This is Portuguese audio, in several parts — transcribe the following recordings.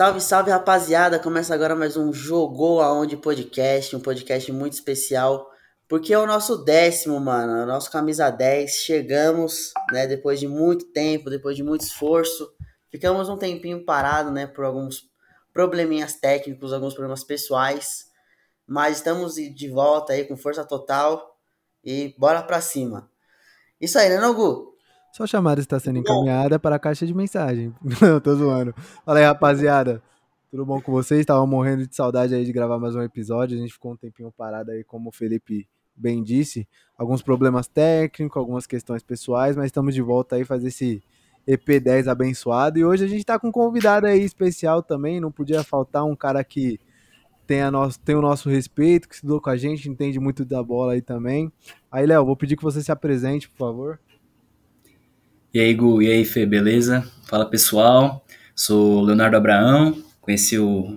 Salve, salve, rapaziada! Começa agora mais um Jogou Aonde podcast, um podcast muito especial, porque é o nosso décimo, mano, é o nosso camisa 10. Chegamos, né, depois de muito tempo, depois de muito esforço. Ficamos um tempinho parado, né, por alguns probleminhas técnicos, alguns problemas pessoais, mas estamos de volta aí com força total e bora pra cima. Isso aí, né, Nogu? Sua chamada está sendo encaminhada para a caixa de mensagem. Não, tô zoando. Fala aí, rapaziada. Tudo bom com vocês? Tava morrendo de saudade aí de gravar mais um episódio. A gente ficou um tempinho parado aí, como o Felipe bem disse. Alguns problemas técnicos, algumas questões pessoais, mas estamos de volta aí fazer esse EP10 abençoado. E hoje a gente tá com um convidado aí especial também. Não podia faltar um cara que tem, a nosso, tem o nosso respeito, que estudou com a gente, entende muito da bola aí também. Aí, Léo, vou pedir que você se apresente, por favor. E aí, Gu, e aí, Fê, beleza? Fala pessoal, sou Leonardo Abraão, conheci o,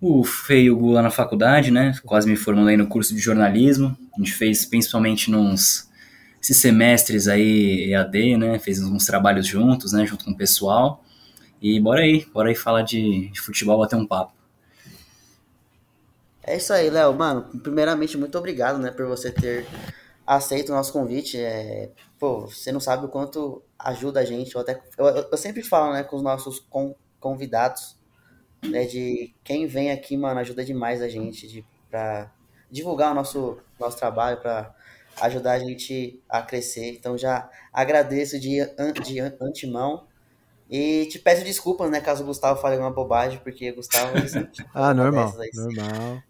o Fê e o Gu lá na faculdade, né? Quase me formando aí no curso de jornalismo. A gente fez principalmente nos esses semestres aí EAD, né? Fez uns trabalhos juntos, né? Junto com o pessoal. E bora aí, bora aí falar de, de futebol, bater um papo. É isso aí, Léo. Mano, primeiramente, muito obrigado, né, por você ter aceito o nosso convite. É, pô, você não sabe o quanto ajuda a gente. Eu, até, eu, eu sempre falo, né, com os nossos com, convidados, né, de quem vem aqui, mano, ajuda demais a gente de, pra divulgar o nosso, nosso trabalho, pra ajudar a gente a crescer. Então já agradeço de, de antemão. E te peço desculpas, né, caso o Gustavo fale alguma bobagem, porque o Gustavo. ah, normal. Normal.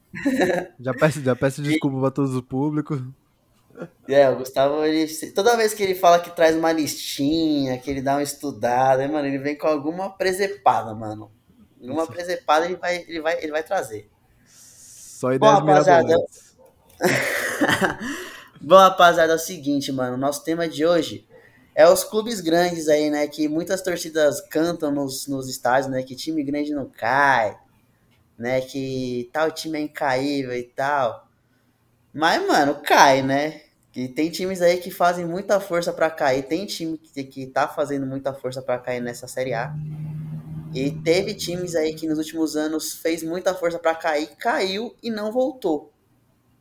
já peço, já peço desculpa para todos os públicos. É, o Gustavo, ele, toda vez que ele fala que traz uma listinha, que ele dá uma estudada, mano, ele vem com alguma presepada, mano. Alguma presepada ele vai, ele vai, ele vai trazer. Só ideias Bom, rapaziada. Bom, rapaziada, é o seguinte, mano. Nosso tema de hoje é os clubes grandes aí, né? Que muitas torcidas cantam nos, nos estádios, né? Que time grande não cai, né? Que tal time é incaível e tal. Mas, mano, cai, né? Que tem times aí que fazem muita força para cair. Tem time que, que tá fazendo muita força para cair nessa Série A. E teve times aí que nos últimos anos fez muita força para cair, caiu e não voltou.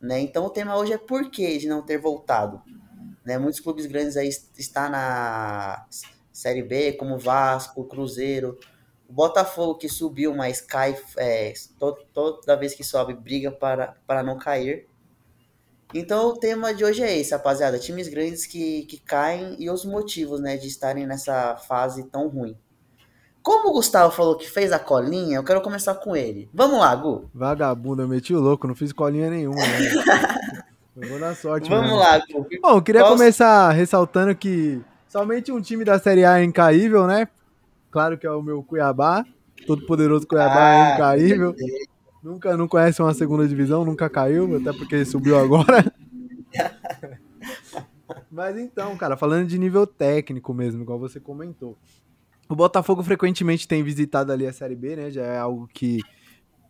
Né? Então o tema hoje é por que de não ter voltado. Né? Muitos clubes grandes aí estão na Série B, como Vasco, Cruzeiro. O Botafogo que subiu, mas cai é, toda vez que sobe, briga para, para não cair. Então o tema de hoje é esse, rapaziada. Times grandes que, que caem e os motivos, né, de estarem nessa fase tão ruim. Como o Gustavo falou que fez a colinha, eu quero começar com ele. Vamos lá, Gu. Vagabundo, eu meti o louco, não fiz colinha nenhuma, né? eu vou na sorte, Vamos mesmo. lá, Gu. Bom, eu queria Qual... começar ressaltando que somente um time da Série A é incaível, né? Claro que é o meu Cuiabá. Todo poderoso Cuiabá é ah, é incaível. Nunca não conhece uma segunda divisão, nunca caiu, até porque subiu agora. Mas então, cara, falando de nível técnico mesmo, igual você comentou. O Botafogo frequentemente tem visitado ali a Série B, né? Já é algo que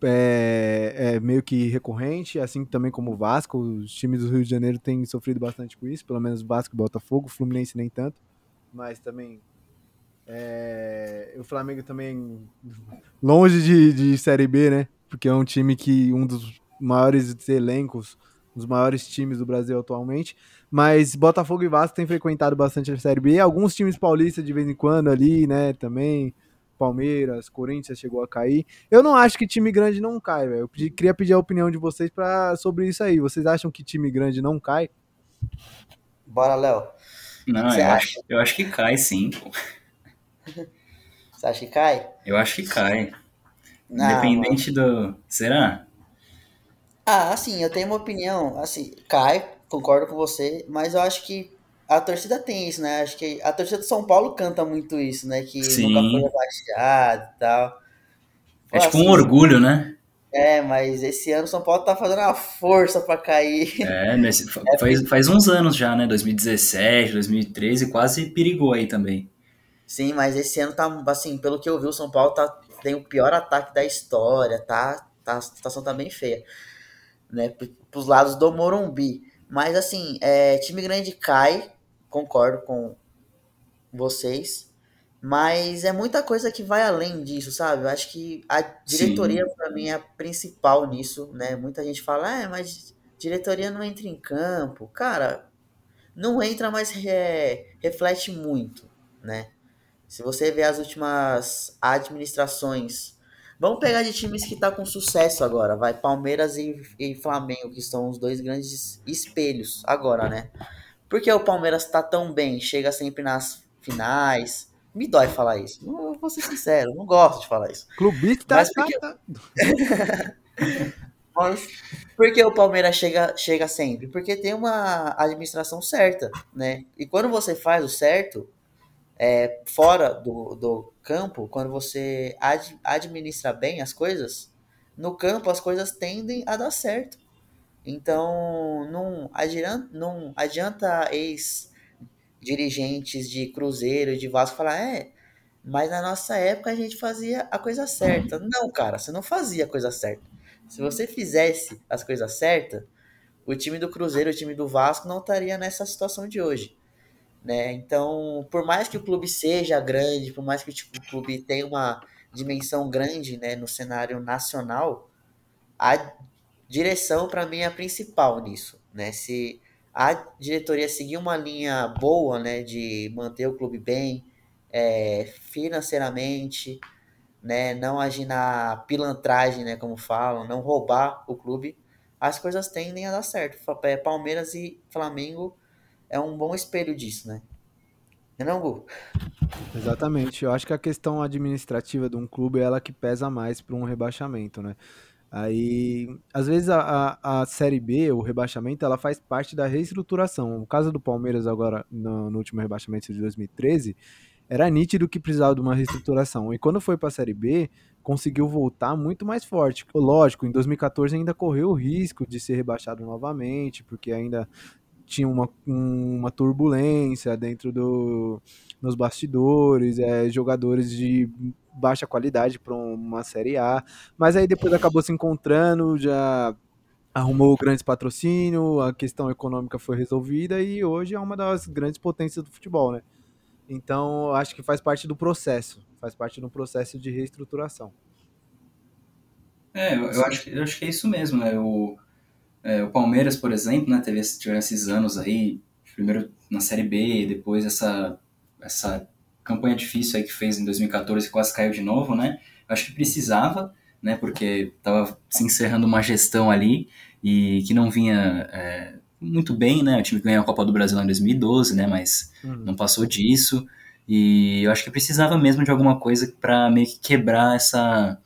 é, é, meio que recorrente, assim também como o Vasco. Os times do Rio de Janeiro têm sofrido bastante com isso, pelo menos o Vasco e o Botafogo, o Fluminense nem tanto. Mas também é, o Flamengo também longe de, de Série B, né? Porque é um time que um dos maiores elencos, um dos maiores times do Brasil atualmente. Mas Botafogo e Vasco têm frequentado bastante a Série B. Alguns times paulistas de vez em quando ali, né, também. Palmeiras, Corinthians chegou a cair. Eu não acho que time grande não cai, velho. Eu pedi, queria pedir a opinião de vocês pra, sobre isso aí. Vocês acham que time grande não cai? Bora, Léo. Não, eu acho, eu acho que cai sim, pô. Você acha que cai? Eu acho que cai. Independente do. Será? Ah, assim, eu tenho uma opinião. Assim, cai, concordo com você, mas eu acho que a torcida tem isso, né? Acho que a torcida do São Paulo canta muito isso, né? Que Sim. nunca foi abaixado e tal. É tipo assim, um orgulho, né? É, mas esse ano o São Paulo tá fazendo uma força para cair. É, nesse, é faz, faz uns anos já, né? 2017, 2013, quase perigou aí também. Sim, mas esse ano tá, assim, pelo que eu vi, o São Paulo tá tem o pior ataque da história, tá? tá a situação tá bem feia, né? Pros lados do Morumbi. Mas assim, é, time grande cai, concordo com vocês. Mas é muita coisa que vai além disso, sabe? Eu acho que a diretoria, para mim, é a principal nisso, né? Muita gente fala, é, mas diretoria não entra em campo. Cara, não entra, mas re, reflete muito, né? Se você ver as últimas administrações, vamos pegar de times que tá com sucesso agora, vai Palmeiras e, e Flamengo, que são os dois grandes espelhos agora, né? Porque o Palmeiras tá tão bem, chega sempre nas finais, me dói falar isso. Eu vou ser sincero, não gosto de falar isso. Clubista Mas porque... Mas por que o Palmeiras chega, chega sempre? Porque tem uma administração certa, né? E quando você faz o certo, é, fora do, do campo, quando você ad, administra bem as coisas, no campo as coisas tendem a dar certo. Então, não adianta, não adianta ex dirigentes de Cruzeiro de Vasco falar, é, mas na nossa época a gente fazia a coisa certa. Não, cara, você não fazia a coisa certa. Se você fizesse as coisas certas, o time do Cruzeiro, o time do Vasco não estaria nessa situação de hoje. Né? Então, por mais que o clube seja grande, por mais que tipo, o clube tenha uma dimensão grande né, no cenário nacional, a direção para mim é a principal nisso. Né? Se a diretoria seguir uma linha boa, né, de manter o clube bem é, financeiramente, né, não agir na pilantragem, né, como falam, não roubar o clube, as coisas tendem a dar certo. É, Palmeiras e Flamengo é um bom espelho disso, né? Não, é Gu? Exatamente. Eu acho que a questão administrativa de um clube é ela que pesa mais para um rebaixamento, né? Aí, às vezes a, a, a, Série B, o rebaixamento, ela faz parte da reestruturação. O caso do Palmeiras agora, no, no, último rebaixamento de 2013, era nítido que precisava de uma reestruturação. E quando foi para a Série B, conseguiu voltar muito mais forte. Lógico, em 2014 ainda correu o risco de ser rebaixado novamente, porque ainda tinha uma, uma turbulência dentro do, nos bastidores, é, jogadores de baixa qualidade para uma Série A, mas aí depois acabou se encontrando, já arrumou grandes patrocínios, a questão econômica foi resolvida e hoje é uma das grandes potências do futebol, né? Então, acho que faz parte do processo, faz parte do processo de reestruturação. É, eu, eu acho, eu acho que é isso mesmo, né? O, é, o Palmeiras, por exemplo, né, teve tiveram esses anos aí, primeiro na Série B, depois essa, essa campanha difícil aí que fez em 2014 quase caiu de novo, né? Acho que precisava, né? Porque estava se encerrando uma gestão ali e que não vinha é, muito bem, né? O time ganhou a Copa do Brasil em 2012, né? Mas uhum. não passou disso. E eu acho que precisava mesmo de alguma coisa para meio que quebrar essa,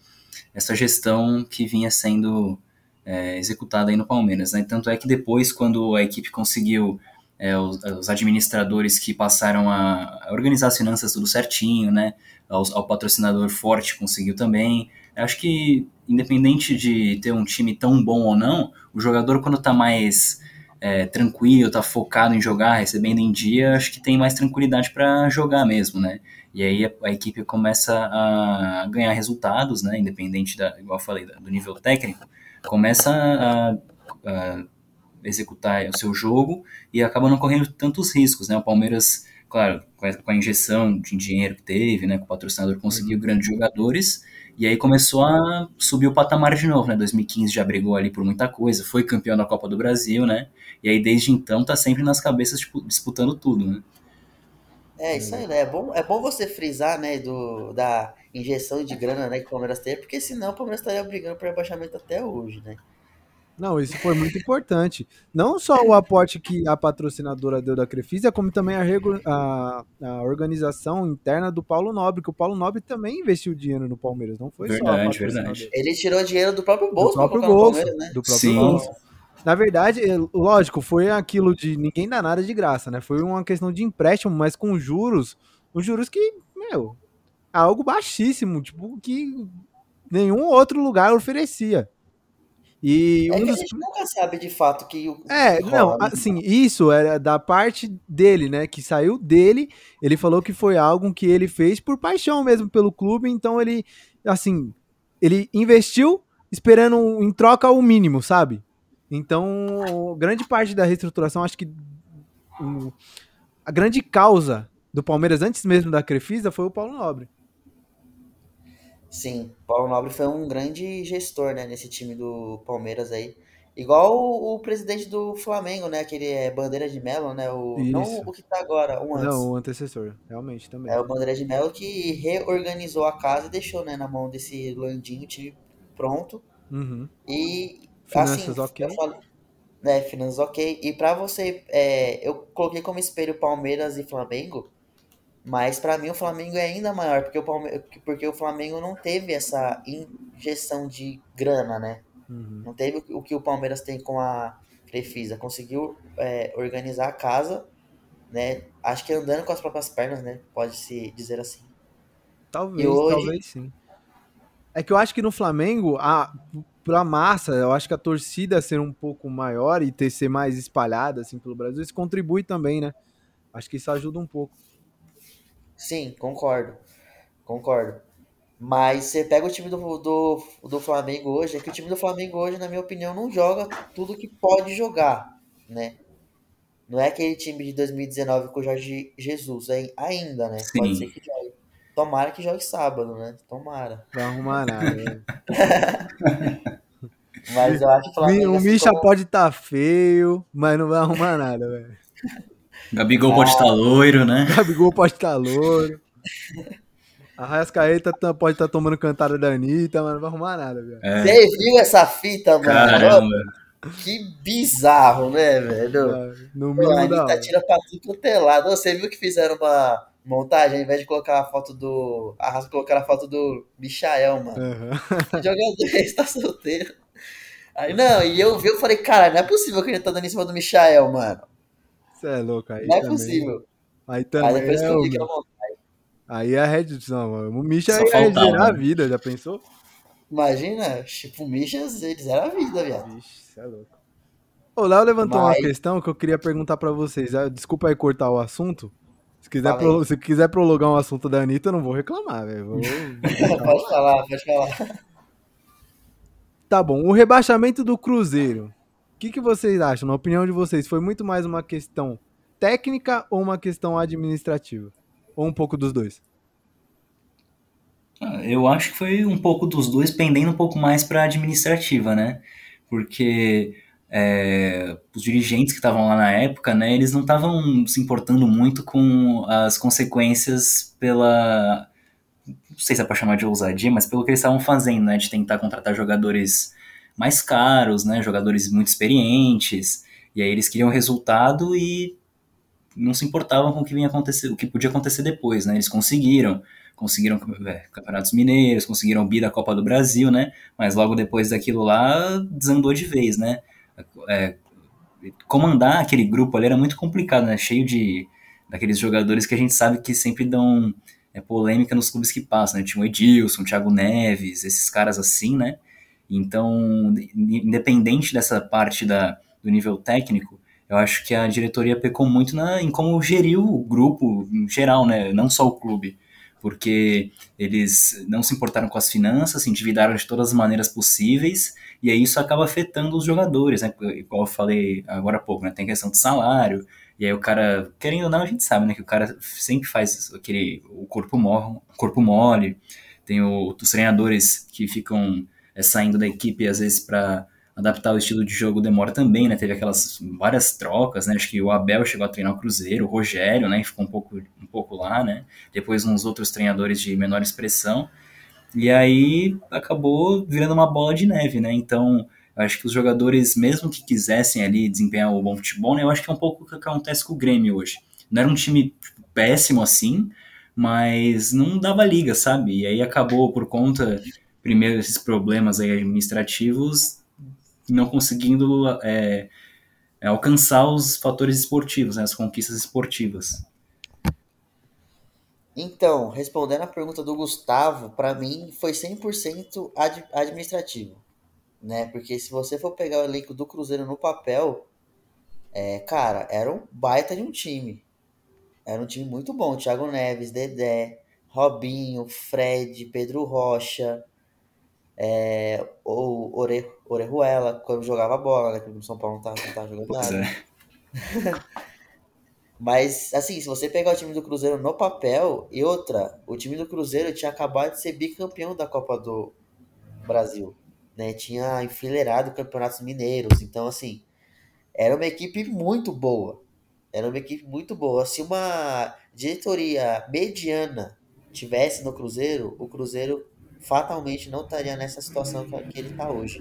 essa gestão que vinha sendo é, executada aí no Palmeiras. Né? Tanto é que depois, quando a equipe conseguiu é, os, os, administradores que passaram a, organizar as finanças tudo certinho, né? Ao, ao, patrocinador forte conseguiu também. Acho que, independente de ter um time tão bom ou não, o jogador, quando está mais é, tranquilo, está focado em jogar, recebendo em dia, acho que tem mais tranquilidade para jogar mesmo, né? E aí a, a, equipe começa a ganhar resultados, né? Independente, da, igual eu falei, do nível técnico, começa a, a executar o seu jogo e acaba não correndo tantos riscos, né? O Palmeiras, claro, com a injeção de dinheiro que teve, né, com o patrocinador conseguiu uhum. grandes jogadores e aí começou a subir o patamar de novo, né? 2015 já brigou ali por muita coisa, foi campeão da Copa do Brasil, né? E aí desde então tá sempre nas cabeças tipo, disputando tudo, né? É, isso aí, né? É bom, é bom você frisar, né, do, da injeção de grana né, que o Palmeiras teve, porque senão o Palmeiras estaria brigando por rebaixamento até hoje, né? Não, isso foi muito importante. Não só o aporte que a patrocinadora deu da Crefisa, como também a, a, a, organização interna do Paulo Nobre, que o Paulo Nobre também investiu dinheiro no Palmeiras, não foi verdade, só a Verdade. Ele tirou dinheiro do próprio bolso do próprio bolso, né? Do próprio Sim. bolso. Na verdade, é, lógico, foi aquilo de ninguém dá nada de graça, né? Foi uma questão de empréstimo, mas com juros, os juros que, meu, algo baixíssimo, tipo, que nenhum outro lugar oferecia. E é um que dos... a gente nunca sabe de fato que o. É, não, assim, isso era da parte dele, né? Que saiu dele. Ele falou que foi algo que ele fez por paixão mesmo pelo clube. Então ele, assim, ele investiu esperando em troca o mínimo, sabe? Então, grande parte da reestruturação, acho que a grande causa do Palmeiras antes mesmo da Crefisa foi o Paulo Nobre. Sim, Paulo Nobre foi um grande gestor, né, nesse time do Palmeiras aí. Igual o, o presidente do Flamengo, né, aquele é Bandeira de Melo, né, o, não o que tá agora, um antes. Não, o antecessor, realmente também. É o Bandeira de Melo que reorganizou a casa e deixou, né, na mão desse Landinho, o time pronto. Uhum. E, Finanças assim, ok. né, finanças ok. E pra você, é, eu coloquei como espelho Palmeiras e Flamengo, mas pra mim o Flamengo é ainda maior, porque o, Palme porque o Flamengo não teve essa injeção de grana, né? Uhum. Não teve o que o Palmeiras tem com a Crefisa. Conseguiu é, organizar a casa, né? Acho que andando com as próprias pernas, né? Pode-se dizer assim. Talvez, hoje- talvez sim. É que eu acho que no Flamengo, a, pra massa, eu acho que a torcida ser um pouco maior e ter ser mais espalhada assim pelo Brasil, isso contribui também, né? Acho que isso ajuda um pouco. Sim, concordo. Concordo. Mas você pega o time do, do, do Flamengo hoje, é que o time do Flamengo hoje, na minha opinião, não joga tudo que pode jogar, né? Não é aquele time de 2019 com o Jorge Jesus hein? ainda, né? Pode Sim. ser que jogue. Tomara que jogue sábado, né? Tomara. Vai arrumar nada. né? Mas eu acho que o Flamengo. o Misha como- pode estar feio, mas não vai arrumar nada, velho. Gabigol pode estar loiro, né? Gabigol pode estar louro. A Rascaeta pode estar tomando cantada da Anitta, mas não vai arrumar nada, velho. É, Você viu essa fita, mano? caramba. Que bizarro, né, velho? No Pô, a mínimo da Anitta tira pra tudo quanto é lado. Você viu que fizeram uma montagem, ao invés de colocar a foto do. Arrasa colocar a foto do Michael, mano. Aham. O jogador está solteiro. Aí, não, e eu vi, eu falei, cara, não é possível que ele tá dando em cima do Michael, mano. Você é louco aí. Não é também. possível. Aí Aí também. depois que é eu o- vi que era montagem. Aí é a Red. Não, o Misha Só ia a né? vida, já pensou? Imagina, tipo, o Michas, eles eram a vida, viado. Vixe, você é louco. O Léo levantou Mas- uma questão que eu queria perguntar pra vocês. Ah, Desculpa aí cortar o assunto. Se quiser, aí. pro- se quiser prolongar um assunto da Anitta, eu não vou reclamar, velho. Vou- pode falar, pode falar. Tá bom, o rebaixamento do Cruzeiro. O que, que vocês acham? Na opinião de vocês, foi muito mais uma questão técnica ou uma questão administrativa? Ou um pouco dos dois? Ah, Eu acho que foi um pouco dos dois, pendendo um pouco mais para administrativa, né? Porque é, os dirigentes que estavam lá na época, né, eles não estavam se importando muito com as consequências pela. Não sei se é para chamar de ousadia, mas pelo que eles estavam fazendo, né? De tentar contratar jogadores mais caros, né? Jogadores muito experientes. E aí eles queriam resultado e não se importavam com o que vinha acontecer, o que podia acontecer depois, né? Eles conseguiram conseguiram é, campeonatos mineiros, conseguiram o bi da Copa do Brasil, né? Mas logo depois daquilo lá desandou de vez, né? É, comandar aquele grupo ali era muito complicado, né? Cheio de daqueles jogadores que a gente sabe que sempre dão é, polêmica nos clubes que passam, né? Tinha o Edilson, o Thiago Neves, esses caras assim, né? Então, independente dessa parte da, do nível técnico, eu acho que a diretoria pecou muito na, em como geriu o grupo em geral, né? Não só o clube porque eles não se importaram com as finanças, se endividaram de todas as maneiras possíveis, e aí isso acaba afetando os jogadores, né? Igual eu falei agora há pouco, né? Tem questão de salário, e aí o cara, querendo ou não, a gente sabe, né? Que o cara sempre faz aquele o corpo mole, corpo mole tem o, os treinadores que ficam é, saindo da equipe às vezes para adaptar o estilo de jogo demora também, né? Teve aquelas várias trocas, né? Acho que o Abel chegou a treinar o Cruzeiro, o Rogério, né? Ficou um pouco, um pouco lá, né? Depois uns outros treinadores de menor expressão. E aí acabou virando uma bola de neve, né? Então, acho que os jogadores, mesmo que quisessem ali desempenhar o bom futebol, né? Eu acho que é um pouco o que acontece com o Grêmio hoje. Não era um time tipo, péssimo assim, mas não dava liga, sabe? E aí acabou por conta primeiro esses problemas administrativos não conseguindo é, é, alcançar os fatores esportivos, né, as conquistas esportivas. Então, respondendo a pergunta do Gustavo, para mim foi 100% ad administrativo, né? Porque se você for pegar o elenco do Cruzeiro no papel, é, cara, era um baita de um time. Era um time muito bom. Thiago Neves, Dedé, Robinho, Fred, Pedro Rocha, é, o Ore, Orejuela, quando jogava bola, né? Que o São Paulo não tava, não tava jogando Pois nada. é. Mas, assim, se você pegar o time do Cruzeiro no papel, e outra, o time do Cruzeiro tinha acabado de ser bicampeão da Copa do Brasil, né? Tinha enfileirado campeonatos mineiros, então, assim, era uma equipe muito boa. Era uma equipe muito boa. Se uma diretoria mediana tivesse no Cruzeiro, o Cruzeiro fatalmente não estaria nessa situação que ele está hoje.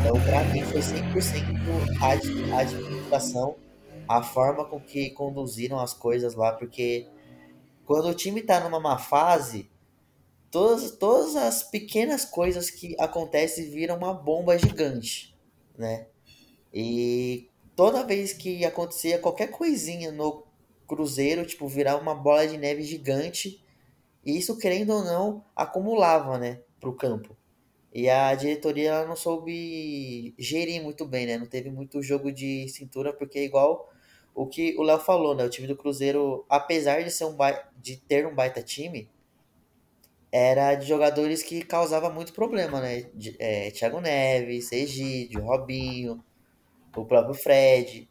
Então, para mim, foi 100% a administração, a forma com que conduziram as coisas lá, porque quando o time está numa má fase, todas, todas as pequenas coisas que acontecem viram uma bomba gigante, né? E toda vez que acontecia qualquer coisinha no Cruzeiro, tipo, virar uma bola de neve gigante, e isso, querendo ou não, acumulava, né, pro campo. E a diretoria não soube gerir muito bem, né? Não teve muito jogo de cintura, porque é igual o que o Léo falou, né? O time do Cruzeiro, apesar de ser um de ter um baita time, era de jogadores que causava muito problema, né? De, é, Thiago Neves, Egídio, Robinho, o próprio Fred.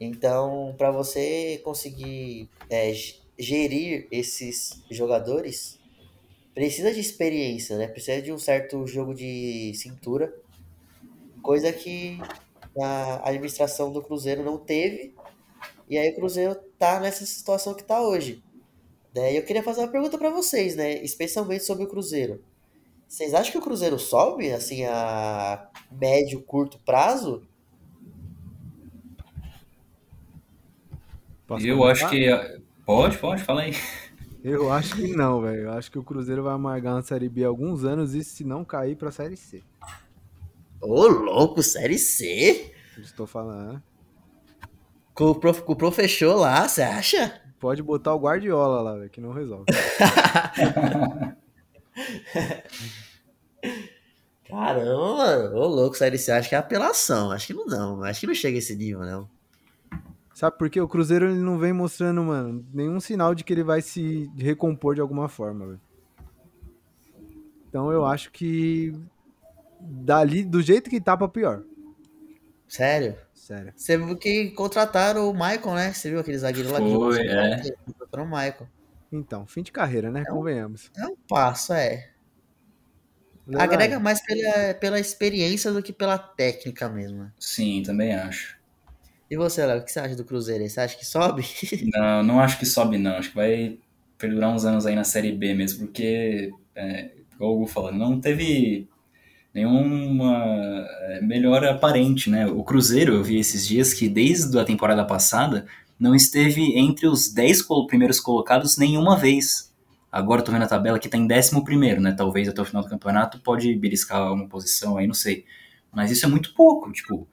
Então, para você conseguir é, gerir esses jogadores, precisa de experiência, né? Precisa de um certo jogo de cintura, coisa que a administração do Cruzeiro não teve. E aí o Cruzeiro tá nessa situação que tá hoje. Daí eu queria fazer uma pergunta para vocês, né? Especialmente sobre o Cruzeiro. Vocês acham que o Cruzeiro sobe, assim, a médio, curto prazo? Posso eu comentar? acho que. Pode, pode, fala aí. Eu acho que não, velho. Eu acho que o Cruzeiro vai amargar na Série B alguns anos e se não cair pra Série C. Ô, louco, Série C? Estou falando. Né? Com o, prof, com o prof fechou lá, você acha? Pode botar o Guardiola lá, velho, que não resolve. Caramba, mano. Ô, louco, Série C. Acho que é apelação. Acho que não, não. Acho que não chega a esse nível, não. Sabe por quê? O Cruzeiro ele não vem mostrando, mano, nenhum sinal de que ele vai se recompor de alguma forma, velho. Então eu acho que dali, do jeito que tá pra pior. Sério? Sério. Você viu que contrataram o Michael, né? Você viu aquele zagueiro lá que Foi, é. contrataram o Michael. Então, fim de carreira, né? É um, Convenhamos. É um passo, é. Agrega mais pela, pela experiência do que pela técnica mesmo. Sim, também acho. E você, Léo, o que você acha do Cruzeiro? Você acha que sobe? Não, não acho que sobe, não. Acho que vai perdurar uns anos aí na Série B mesmo, porque, é, como o Hugo falou, não teve nenhuma é, melhora aparente, né? O Cruzeiro, eu vi esses dias que desde a temporada passada não esteve entre os 10 primeiros colocados nenhuma vez. Agora tô vendo a tabela que tá em 11 primeiro, né? Talvez até o final do campeonato pode beliscar uma posição aí, não sei. Mas isso é muito pouco, tipo,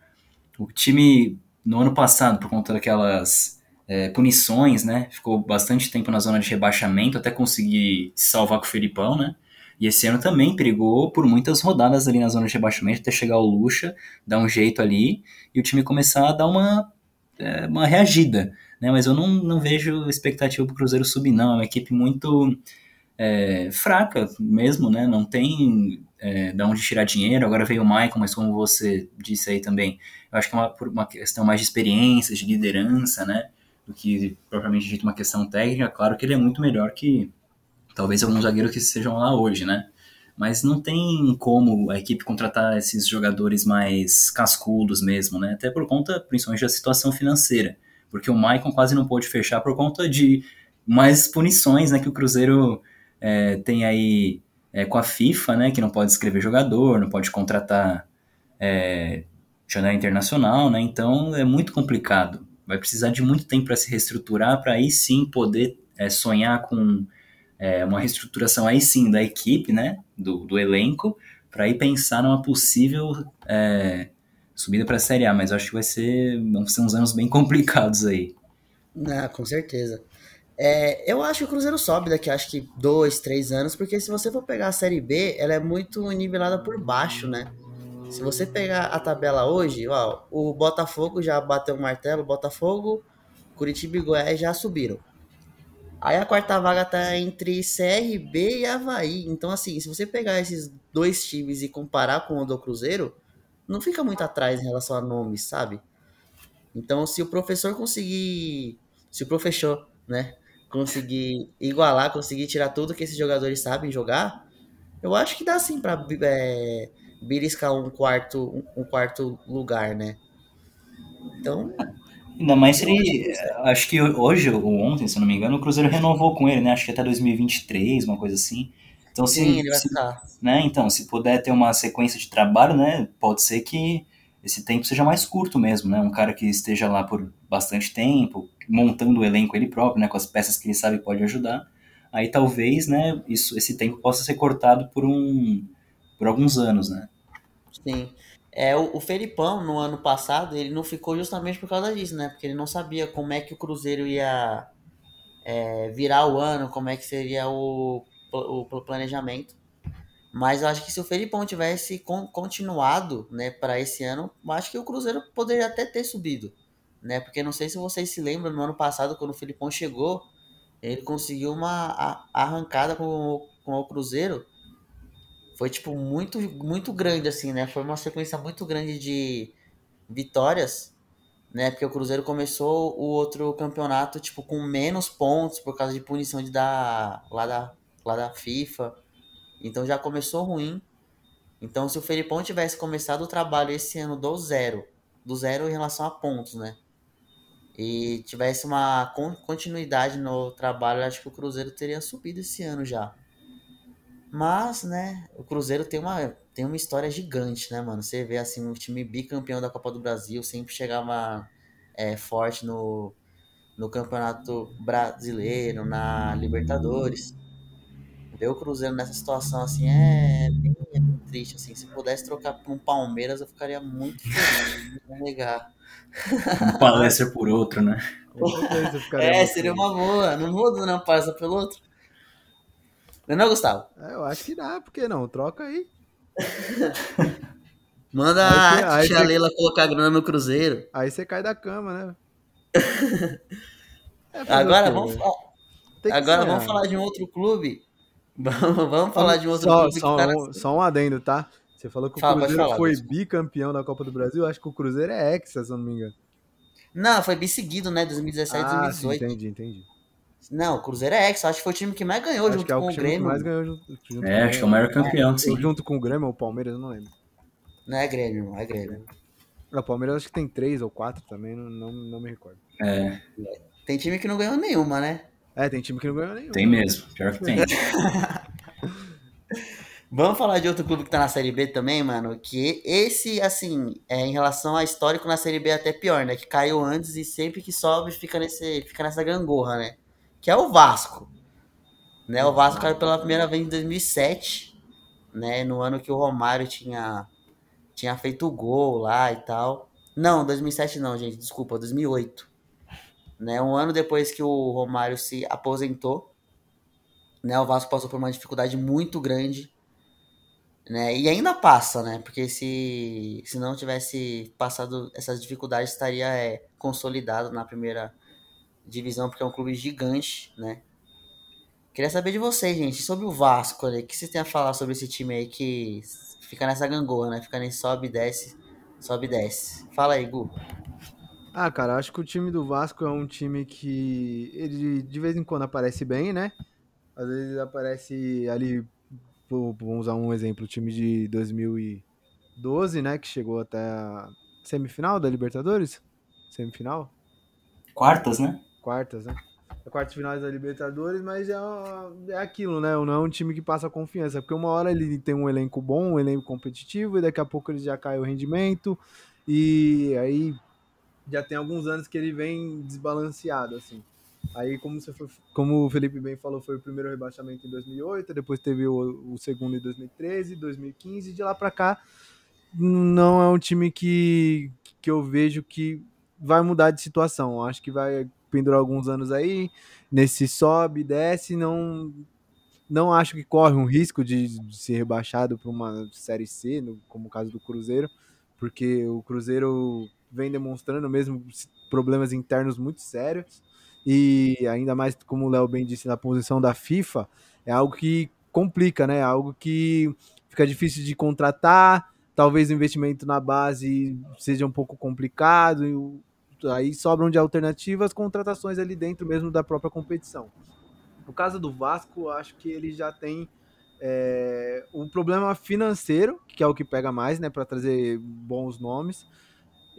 o time no ano passado, por conta daquelas é, punições, né? Ficou bastante tempo na zona de rebaixamento até conseguir se salvar com o Felipão, né? E esse ano também perigou por muitas rodadas ali na zona de rebaixamento até chegar o Lucha, dar um jeito ali e o time começar a dar uma, é, uma reagida, né? Mas eu não, não vejo expectativa para o Cruzeiro subir, não. É uma equipe muito é, fraca mesmo, né? Não tem é, da onde tirar dinheiro. Agora veio o Michael, mas como você disse aí também, eu acho que é uma, uma questão mais de experiência, de liderança, né? Do que propriamente dito uma questão técnica. Claro que ele é muito melhor que talvez alguns zagueiros que estejam lá hoje, né? Mas não tem como a equipe contratar esses jogadores mais cascudos mesmo, né? Até por conta, principalmente, da situação financeira. Porque o Maicon quase não pôde fechar por conta de mais punições, né? Que o Cruzeiro é, tem aí é, com a FIFA, né? Que não pode escrever jogador, não pode contratar é, janela internacional, né? Então é muito complicado. Vai precisar de muito tempo para se reestruturar, para aí sim poder é, sonhar com é, uma reestruturação aí sim da equipe, né? Do, do elenco, para aí pensar numa possível é, subida para a Série A. Mas acho que vai ser, vão ser uns anos bem complicados aí. Ah, com certeza. É, eu acho que o Cruzeiro sobe daqui, acho que dois, três anos, porque se você for pegar a Série B, ela é muito nivelada por baixo, né? Se você pegar a tabela hoje, ó, o Botafogo já bateu o martelo, Botafogo, Curitiba e Goiás já subiram. Aí a quarta vaga tá entre CRB e Havaí. Então, assim, se você pegar esses dois times e comparar com o do Cruzeiro, não fica muito atrás em relação a nomes, sabe? Então, se o professor conseguir, se o professor, né, conseguir igualar, conseguir tirar tudo que esses jogadores sabem jogar, eu acho que dá sim para é, beliscar um quarto, um, um quarto lugar, né? Então, Ainda mais se ele. Acho que hoje ou ontem, se não me engano, o Cruzeiro renovou com ele, né? Acho que até 2023, uma coisa assim. Então, se, sim, ele vai se, ficar. né? Então, se puder ter uma sequência de trabalho, né? Pode ser que esse tempo seja mais curto mesmo, né? Um cara que esteja lá por bastante tempo, montando o elenco ele próprio, né? Com as peças que ele sabe pode ajudar. Aí talvez, né? Isso, esse tempo possa ser cortado por um, por alguns anos, né? Sim. É, o, o Felipão, no ano passado, ele não ficou justamente por causa disso, né? Porque ele não sabia como é que o Cruzeiro ia é, virar o ano, como é que seria o, o, o planejamento. Mas eu acho que se o Felipão tivesse con continuado, né, para esse ano, eu acho que o Cruzeiro poderia até ter subido, né? Porque não sei se vocês se lembram, no ano passado, quando o Felipão chegou, ele conseguiu uma arrancada com, o, com o Cruzeiro. Foi, tipo, muito, muito grande, assim, né? Foi uma sequência muito grande de vitórias, né? Porque o Cruzeiro começou o outro campeonato, tipo, com menos pontos por causa de punição de dar lá da, lá da FIFA. Então já começou ruim. Então, se o Felipão tivesse começado o trabalho esse ano do zero, do zero em relação a pontos, né? E tivesse uma continuidade no trabalho, acho que o Cruzeiro teria subido esse ano já. Mas, né, o Cruzeiro tem uma, tem uma história gigante, né, mano? Você vê assim, um time bicampeão da Copa do Brasil, sempre chegava é, forte no, no Campeonato Brasileiro, na Libertadores ver o Cruzeiro nessa situação assim é bem, é bem triste. Assim. Se pudesse trocar por um Palmeiras, eu ficaria muito feliz. Não negar. Um palestra por outro, né? é, seria uma boa. Não muda, não passa pelo outro. Não, não Gustavo? É, eu acho que dá, por que não? Troca aí. Manda aí a tia Leila colocar grana no Cruzeiro. Aí você cai da cama, né? é Agora vamos, Agora vamos falar de um outro clube Vamos, vamos falar de um outro só, clube só, que tá um, só um adendo, tá? Você falou que o Fala, Cruzeiro falar, foi bicampeão da Copa do Brasil. Acho que o Cruzeiro é hexa, se eu não me engano. Não, foi bisseguido, né? 2017 ah, 2018. Sim, entendi, entendi. Não, o Cruzeiro é hexa. Acho que foi o time que mais ganhou acho junto que é o com o Grêmio. Que mais ganhou junto, junto é, acho que é o maior campeão, é, sim. Junto com o Grêmio ou o Palmeiras, eu não lembro. Não é Grêmio, não é Grêmio. O Palmeiras acho que tem três ou quatro também, não, não, não me recordo. É. Tem time que não ganhou nenhuma, né? É, tem time que não ganhou nenhuma. Tem mesmo, pior que tem. Vamos falar de outro clube que tá na Série B também, mano. Que esse, assim, é, em relação a histórico na Série B é até pior, né? Que caiu antes e sempre que sobe fica, nesse, fica nessa gangorra, né? Que é o Vasco. Né? O Vasco caiu pela primeira vez em 2007, né? No ano que o Romário tinha, tinha feito o gol lá e tal. Não, 2007 não, gente. Desculpa, 2008. Né? Um ano depois que o Romário se aposentou, né? O Vasco passou por uma dificuldade muito grande né? E ainda passa, né? Porque se, se não tivesse passado essas dificuldades, estaria é, consolidado na primeira divisão, porque é um clube gigante, né? Queria saber de vocês, gente, sobre o Vasco, né? o que vocês têm a falar sobre esse time aí que fica nessa gangorra, né? Fica nem sobe e desce, sobe e desce. Fala aí, Gu. Ah, cara, acho que o time do Vasco é um time que ele de vez em quando aparece bem, né? Às vezes aparece ali vamos usar um exemplo, o time de 2012, né, que chegou até a semifinal da Libertadores? Semifinal? Quartas, né? Quartas, né? É quartas finais da Libertadores, mas é, é aquilo, né? Não é um time que passa confiança, porque uma hora ele tem um elenco bom, um elenco competitivo, e daqui a pouco ele já cai o rendimento, e aí já tem alguns anos que ele vem desbalanceado, assim. Aí, como, você foi, como o Felipe bem falou, foi o primeiro rebaixamento em 2008, depois teve o, o segundo em 2013, 2015, de lá para cá não é um time que, que eu vejo que vai mudar de situação. Acho que vai pendurar alguns anos aí, nesse sobe, desce, não não acho que corre um risco de, de ser rebaixado para uma série C, no, como o caso do Cruzeiro, porque o Cruzeiro vem demonstrando mesmo problemas internos muito sérios e ainda mais, como o Léo bem disse, na posição da FIFA, é algo que complica, né? É algo que fica difícil de contratar, talvez o investimento na base seja um pouco complicado, aí sobram de alternativas contratações ali dentro mesmo da própria competição. No caso do Vasco, acho que ele já tem é, um problema financeiro, que é o que pega mais, né, para trazer bons nomes.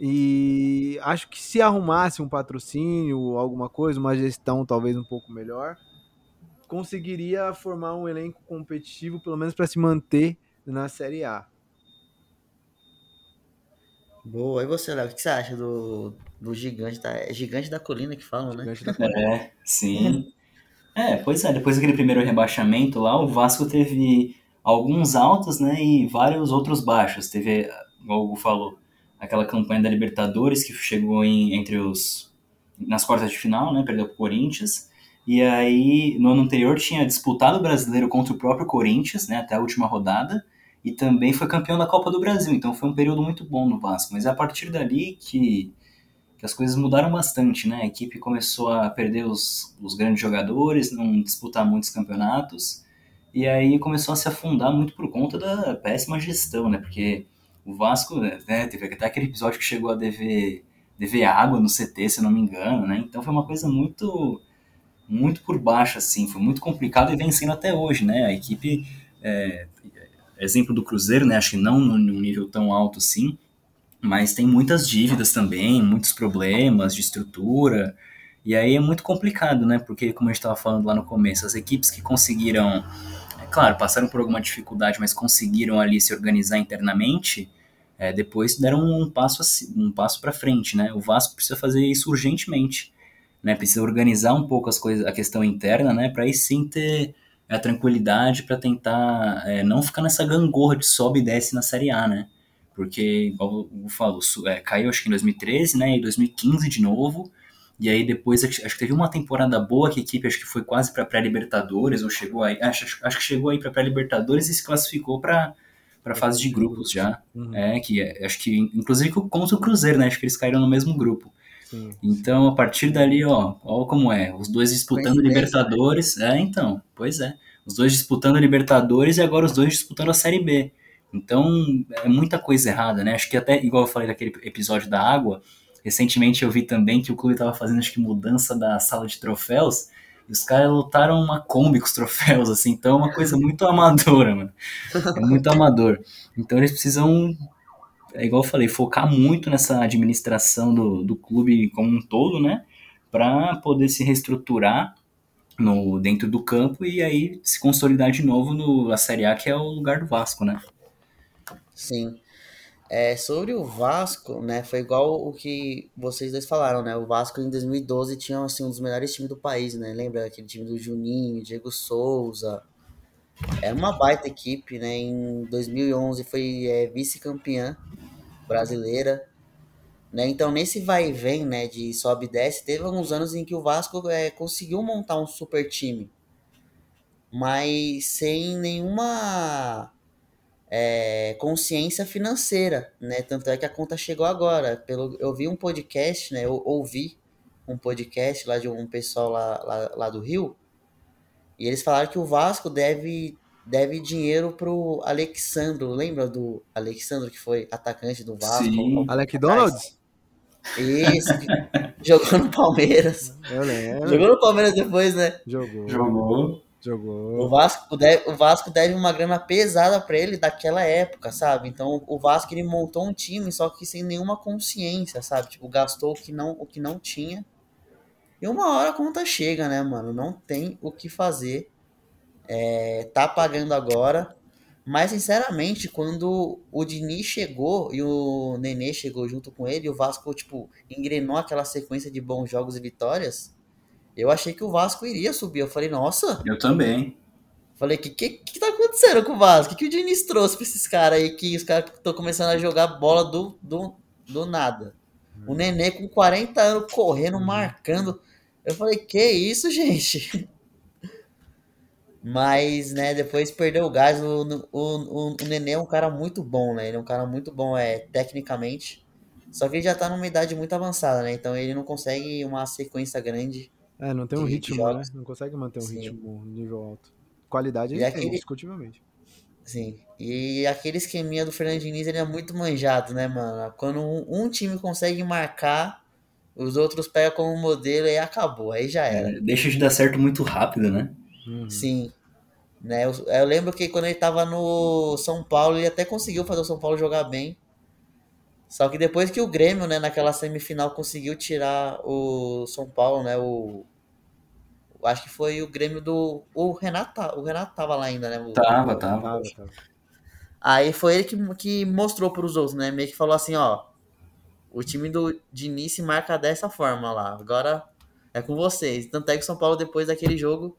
E acho que se arrumasse um patrocínio, alguma coisa, uma gestão talvez um pouco melhor, conseguiria formar um elenco competitivo, pelo menos para se manter na Série A. Boa. E você, Léo, o que você acha do, do gigante da. É gigante da colina que falam, né? Gigante da colina. É, sim. é, pois é, depois daquele primeiro rebaixamento lá, o Vasco teve alguns altos, né, e vários outros baixos. Teve, como o Hugo falou, aquela campanha da Libertadores que chegou em, entre os nas quartas de final, né, perdeu pro Corinthians. E aí, no ano anterior, tinha disputado o brasileiro contra o próprio Corinthians, né, até a última rodada e também foi campeão da Copa do Brasil, então foi um período muito bom no Vasco. Mas é a partir dali que, que as coisas mudaram bastante, né? A equipe começou a perder os, os grandes jogadores, não disputar muitos campeonatos, e aí começou a se afundar muito por conta da péssima gestão, né? Porque o Vasco, né, teve até aquele episódio que chegou a dever, dever água no CT, se não me engano, né? Então foi uma coisa muito muito por baixo, assim, foi muito complicado e vem sendo até hoje, né? A equipe é, exemplo do Cruzeiro, né? Acho que não num nível tão alto assim, mas tem muitas dívidas também, muitos problemas de estrutura. E aí é muito complicado, né? Porque, como a gente estava falando lá no começo, as equipes que conseguiram, claro, passaram por alguma dificuldade, mas conseguiram ali se organizar internamente, é, depois deram um passo um passo para frente, né? O Vasco precisa fazer isso urgentemente, né? Precisa organizar um pouco as coisas, a questão interna, né? Para aí sim ter a tranquilidade para tentar é, não ficar nessa gangorra de sobe e desce na Série A, né? Porque, igual eu falo, é, caiu acho que em 2013, né? E 2015 de novo. E aí depois acho que teve uma temporada boa que a equipe acho que foi quase para pré-libertadores ou chegou aí, acho, acho que chegou aí para pré-libertadores e se classificou para para fase de grupos já. Uhum. É que é, acho que inclusive contra o Cruzeiro, né? Acho que eles caíram no mesmo grupo. Sim. Então, a partir dali, ó, ó como é, os dois disputando Libertadores, é, então, pois é. Os dois disputando Libertadores e agora os dois disputando a Série B. Então, é muita coisa errada, né? Acho que até, igual eu falei daquele episódio da água, recentemente eu vi também que o clube estava fazendo, acho que, mudança da sala de troféus, e os caras lutaram uma Kombi com os troféus, assim, então é uma coisa muito amadora, mano. É muito amador. Então eles precisam é igual eu falei, focar muito nessa administração do, do clube como um todo, né? Para poder se reestruturar no, dentro do campo e aí se consolidar de novo no, na Série A, que é o lugar do Vasco, né? Sim. É, sobre o Vasco, né, foi igual o que vocês dois falaram, né? O Vasco em 2012 tinha assim, um dos melhores times do país, né? Lembra aquele time do Juninho, Diego Souza? Era uma baita equipe, né? Em 2011 foi é, vice-campeã brasileira. Né? Então, nesse vai e vem né, de sobe e desce, teve alguns anos em que o Vasco é, conseguiu montar um super time, mas sem nenhuma é, consciência financeira. Né? Tanto é que a conta chegou agora. Pelo, eu vi um podcast, né, eu ouvi um podcast lá de um pessoal lá, lá, lá do Rio, e eles falaram que o Vasco deve deve dinheiro pro Alexandro. Lembra do Alexandro que foi atacante do Vasco? Sim. Alec Donald? Isso, jogou no Palmeiras. Eu lembro. Jogou no Palmeiras depois, né? Jogou. Jogou. Jogou. O Vasco deve, o Vasco deve uma grana pesada para ele daquela época, sabe? Então o Vasco ele montou um time só que sem nenhuma consciência, sabe? Tipo, gastou o que não, o que não tinha. E uma hora a conta chega, né, mano? Não tem o que fazer é, tá pagando agora. Mas, sinceramente, quando o Dini chegou e o Nenê chegou junto com ele, o Vasco, tipo, engrenou aquela sequência de bons jogos e vitórias, eu achei que o Vasco iria subir. Eu falei, nossa. Eu também. Falei, o que, que, que tá acontecendo com o Vasco? O que, que o Diniz trouxe pra esses caras aí, que os caras estão começando a jogar bola do, do, do nada? O Nenê com 40 anos correndo, uhum. marcando. Eu falei, que isso, gente? Mas, né, depois perdeu o gás. O, o, o, o Nenê é um cara muito bom, né? Ele é um cara muito bom é, tecnicamente. Só que ele já tá numa idade muito avançada, né? Então ele não consegue uma sequência grande. É, não tem um ritmo, né? Não consegue manter um Sim. ritmo nível alto. Qualidade ele e aquele... tem, discutivelmente. Sim. E aquele esqueminha do Fernando Diniz, ele é muito manjado, né, mano? Quando um, um time consegue marcar, os outros pegam como modelo e acabou, aí já era. É, deixa de dar certo muito rápido, né? Uhum. Sim. Né, eu, eu lembro que quando ele tava no São Paulo, ele até conseguiu fazer o São Paulo jogar bem. Só que depois que o Grêmio, né, naquela semifinal conseguiu tirar o São Paulo, né, o acho que foi o Grêmio do o Renato, o Renato tava lá ainda, né? o- Tava, tava. Tava, tava. Aí foi ele que, que mostrou pros outros, né? Meio que falou assim, ó, o time do Diniz se marca dessa forma lá. Agora é com vocês. Tanto é que o São Paulo depois daquele jogo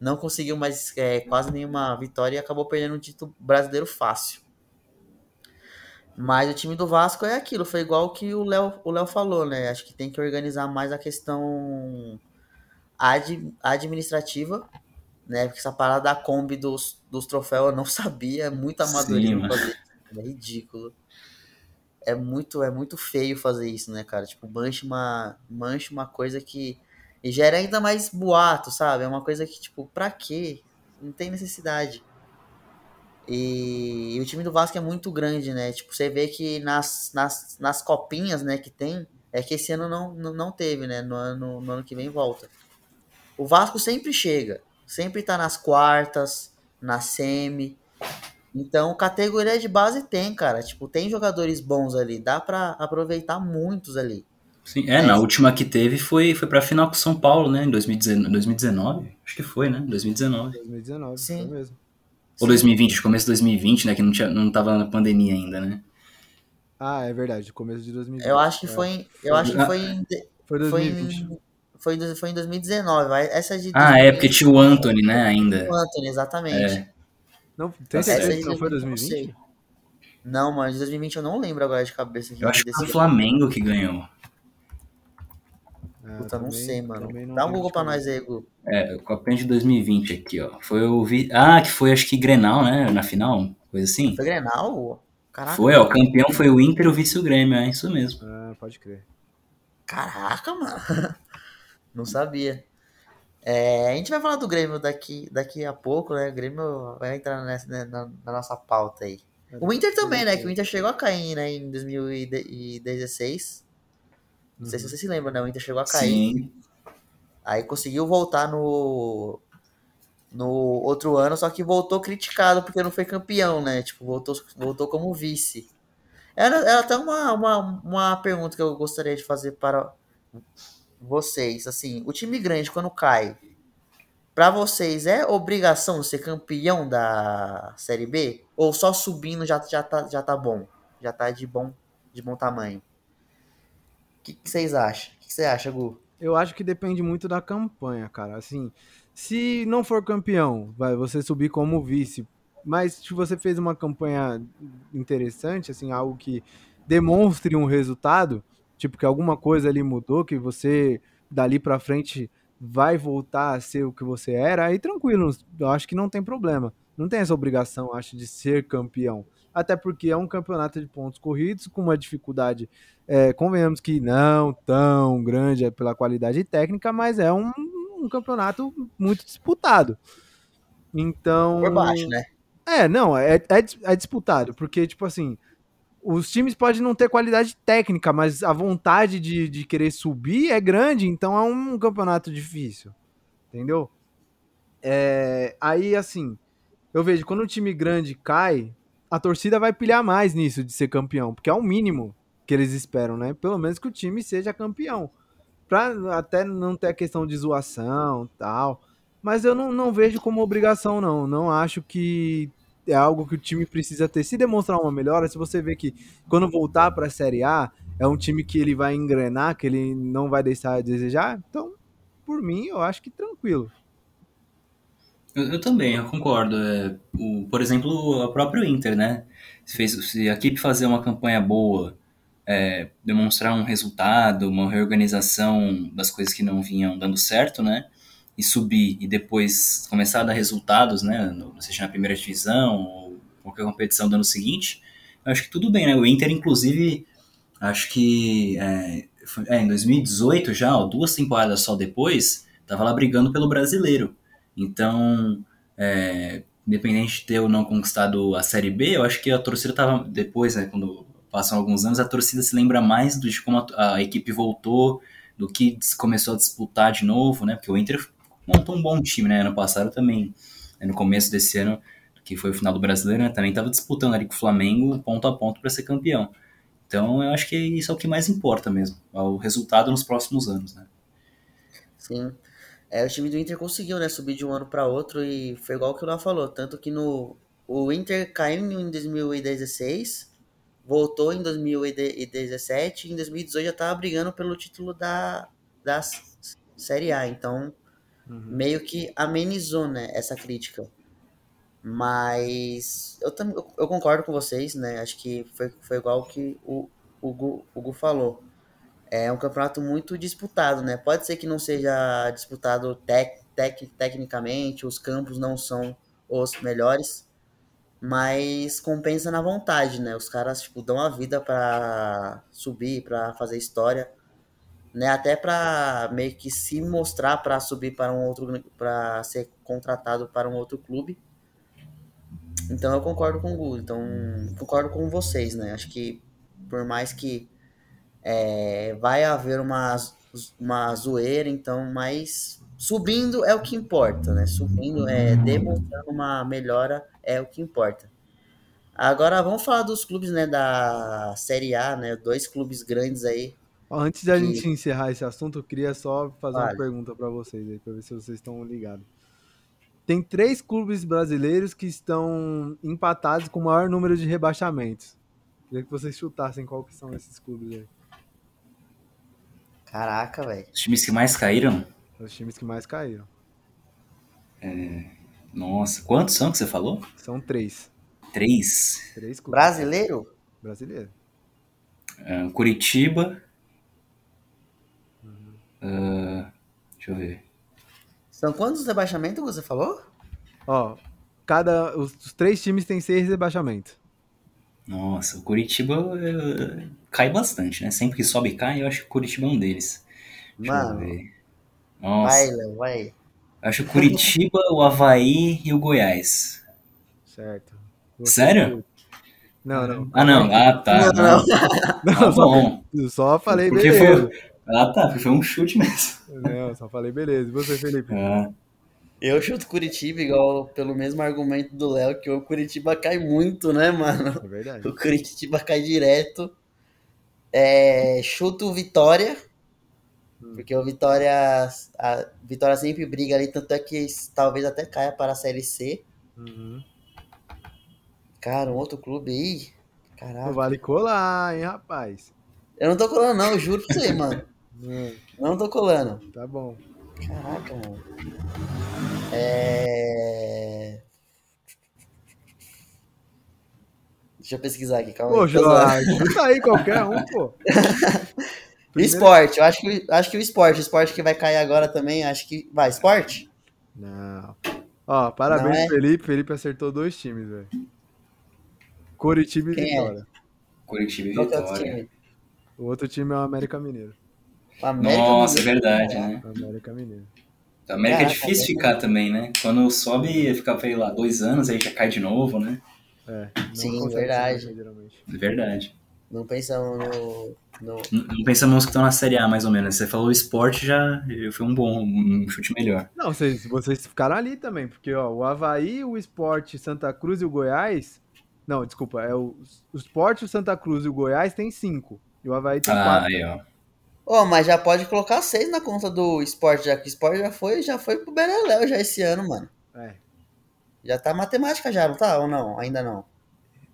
não conseguiu mais é, quase nenhuma vitória e acabou perdendo um título brasileiro fácil. Mas o time do Vasco é aquilo, foi igual que o Léo o Léo falou, né? Acho que tem que organizar mais a questão ad- administrativa, né? Porque essa parada da Kombi dos, dos troféus eu não sabia, é muito amadorismo fazer isso, é ridículo. É muito, é muito feio fazer isso, né, cara? Tipo, mancha uma, mancha uma coisa que e gera ainda mais boato, sabe? É uma coisa que, tipo, pra quê? Não tem necessidade. E, e o time do Vasco é muito grande, né? Tipo, você vê que nas, nas, nas copinhas, né, que tem, é que esse ano não, não, não teve, né? No ano, no ano que vem volta. O Vasco sempre chega, sempre tá nas quartas, na semi. Então, categoria de base tem, cara. Tipo, tem jogadores bons ali, dá pra aproveitar muitos ali. Sim, é, na última que teve foi, foi pra final com o São Paulo, né? Em 2019, 2019? Acho que foi, né? 2019. 2019, Sim. foi mesmo. Ou 2020, começo de 2020, né? Que não, tinha, não tava na pandemia ainda, né? Ah, é verdade, começo de 2020. Eu acho que É. foi eu acho que foi em, Foi foi 2020. em, foi em, dois- foi em 2019. vai- Essa de Ah, é, porque tinha o Anthony, né, ainda. O Anthony, exatamente. É. Não, tem Essa certeza que não foi eu não 2020? sei. Não, mano, de 2020 eu não lembro agora de cabeça. Eu acho que foi o Flamengo que ganhou. Ah, Puta, não também- sei, mano. não Dá um Google pra nós aí, Gu. É, o Copinha de 2020 aqui, ó. Foi o. Vi... Ah, que foi acho que Grenal, né? Na final, coisa assim. Foi Grenal? Caraca. Foi, ó. O campeão foi o Inter o vice o Grêmio, é isso mesmo. Ah, pode crer. Caraca, mano. Não sabia. É, a gente vai falar do Grêmio daqui, daqui a pouco, né? O Grêmio vai entrar nessa, né, na, na nossa pauta aí. O Inter também, né? Que o Inter chegou a cair, né? Em 2016. Não sei se você se lembra, né? O Inter chegou a cair. Sim. Aí conseguiu voltar no no outro ano, só que voltou criticado porque não foi campeão, né? Tipo, voltou, voltou como vice. Era, era até uma, uma, uma pergunta que eu gostaria de fazer para vocês. Assim, o time grande, quando cai, pra vocês é obrigação ser campeão da Série B? Ou só subindo já, já, tá, já tá bom? Já tá de bom, de bom tamanho? O que, que vocês acham? O que, que você acha, Gu? Eu acho que depende muito da campanha, cara. Assim, se não for campeão, vai você subir como vice. Mas se você fez uma campanha interessante, assim, algo que demonstre um resultado, tipo que alguma coisa ali mudou, que você dali pra frente vai voltar a ser o que você era, aí tranquilo, eu acho que não tem problema. Não tem essa obrigação, acho, de ser campeão. Até porque é um campeonato de pontos corridos com uma dificuldade é, convenhamos que não tão grande é pela qualidade técnica, mas é um, um campeonato muito disputado. Então. Por baixo, né? É, não, é, é, é disputado, porque, tipo assim, os times podem não ter qualidade técnica, mas a vontade de, de querer subir é grande, então é um campeonato difícil. Entendeu? É, aí, assim, eu vejo quando um time grande cai, a torcida vai pilhar mais nisso de ser campeão, porque é o mínimo que eles esperam, né? Pelo menos que o time seja campeão. Pra até não ter a questão de zoação tal. Mas eu não, não vejo como obrigação, não. Não acho que é algo que o time precisa ter. Se demonstrar uma melhora, se você vê que quando voltar para a Série A, é um time que ele vai engrenar, que ele não vai deixar a desejar, então, por mim, eu acho que tranquilo. Eu, eu também, eu concordo. É, o, por exemplo, o próprio Inter, né? Se, fez, se a equipe fazer uma campanha boa, é, demonstrar um resultado, uma reorganização das coisas que não vinham dando certo, né? E subir e depois começar a dar resultados, né? No, seja na primeira divisão ou qualquer competição do ano seguinte, eu acho que tudo bem, né? O Inter, inclusive, acho que é, foi- é, em 2018 já, ó, duas temporadas só depois, tava lá brigando pelo brasileiro. Então, é, independente de ter ou não conquistado a Série B, eu acho que a torcida tava depois, né, quando passam alguns anos, a torcida se lembra mais de como a, a equipe voltou, do que começou a disputar de novo, né? Porque o Inter montou um bom time, né? Ano passado também, né? no começo desse ano, que foi o final do Brasileiro, né? Também estava disputando ali com o Flamengo ponto a ponto para ser campeão. Então eu acho que isso é o que mais importa mesmo, é o resultado nos próximos anos, né? Sim. É, o time do Inter conseguiu, né, subir de um ano para outro e foi igual o que o Léo falou, tanto que no o Inter caiu em 2016, voltou em 2017 e em 2018 já estava brigando pelo título da, da Série A, então uhum. meio que amenizou, né, essa crítica. Mas eu, também eu concordo com vocês, né? Acho que foi, foi igual que o, o, Gu, o Gu falou. É um campeonato muito disputado, né? Pode ser que não seja disputado tec, tec, tecnicamente, os campos não são os melhores, mas compensa na vontade, né? Os caras tipo, dão a vida para subir, para fazer história, né? Até para meio que se mostrar para subir para um outro, para ser contratado para um outro clube. Então eu concordo com o Gu, então concordo com vocês, né? Acho que por mais que é, vai haver uma, uma zoeira, então, mas subindo é o que importa, né? Subindo, é, demonstrando uma melhora é o que importa. Agora vamos falar dos clubes, né, da Série A, né? Dois clubes grandes aí. Antes de a gente encerrar esse assunto, eu queria só fazer vale. uma pergunta para vocês aí, para ver se vocês estão ligados. Tem três clubes brasileiros que estão empatados com o maior número de rebaixamentos. Queria que vocês chutassem qual que são esses clubes aí. Caraca, velho. Os times que mais caíram? Os times que mais caíram. É... Nossa, quantos são que você falou? São três. Três? Três clubes. Brasileiro? Brasileiro. Uh, Curitiba. Uh, deixa eu ver. São quantos rebaixamentos você falou? Ó, cada, os, os três times têm seis rebaixamentos. Nossa, o Curitiba uh, cai bastante, né? Sempre que sobe e cai, eu acho que o Curitiba é um deles. Deixa Mano, eu ver. Nossa. Vai, Léo, vai. Eu acho o Curitiba, o Havaí e o Goiás. Certo. Você Sério? Não, não. Ah, não. Ah, tá. Não, não. não. Ah, bom. Só, só falei porque beleza. Foi... Ah, tá. Foi um chute mesmo. Não, só falei beleza. E você, Felipe? Ah. Eu chuto Curitiba igual pelo mesmo argumento do Léo, que o Curitiba cai muito, né, mano? É verdade. O Curitiba cai direto. É, chuto Vitória, hum. porque o Vitória, a Vitória sempre briga ali, tanto é que talvez até caia para a Série C. Uhum. Cara, um outro clube aí. Caraca. Vale colar, hein, rapaz? Eu não tô colando, não, eu juro pra você, mano. Hum. Não tô colando. Tá bom. Caraca, mano. É... Deixa eu pesquisar aqui, calma pô, aí. Jorge, chuta aí qualquer um, pô. Primeiro... Esporte, eu acho que, acho que o esporte, o esporte que vai cair agora também, acho que. Vai, esporte? Não. Ó, parabéns, é? Felipe. Felipe acertou dois times, velho. Curitiba e Quem é? Vitória. É? Curitiba e Vitória. O outro time é o América Mineiro. América Nossa, Mineiro. é verdade, né? América Mineiro. A América Caraca, é difícil ficar também, né? Quando sobe, fica, sei lá, dois anos, aí já cai de novo, né? É. Sim, verdade. É verdade. Não pensamos no, no... Não pensamos nos que estão na Série A, mais ou menos. Você falou o esporte, já foi um bom, um chute melhor. Não, vocês, vocês ficaram ali também, porque ó, o Havaí, o Esporte, Santa Cruz e o Goiás. Não, desculpa, é o, o Esporte, o Santa Cruz e o Goiás tem cinco. E o Havaí tem ah, quatro. Aí, ó. Oh, mas já pode colocar seis na conta do esporte, já que o esporte já foi, já foi pro Beleléu já esse ano, mano. É. Já tá matemática já, não tá? Ou não? Ainda não?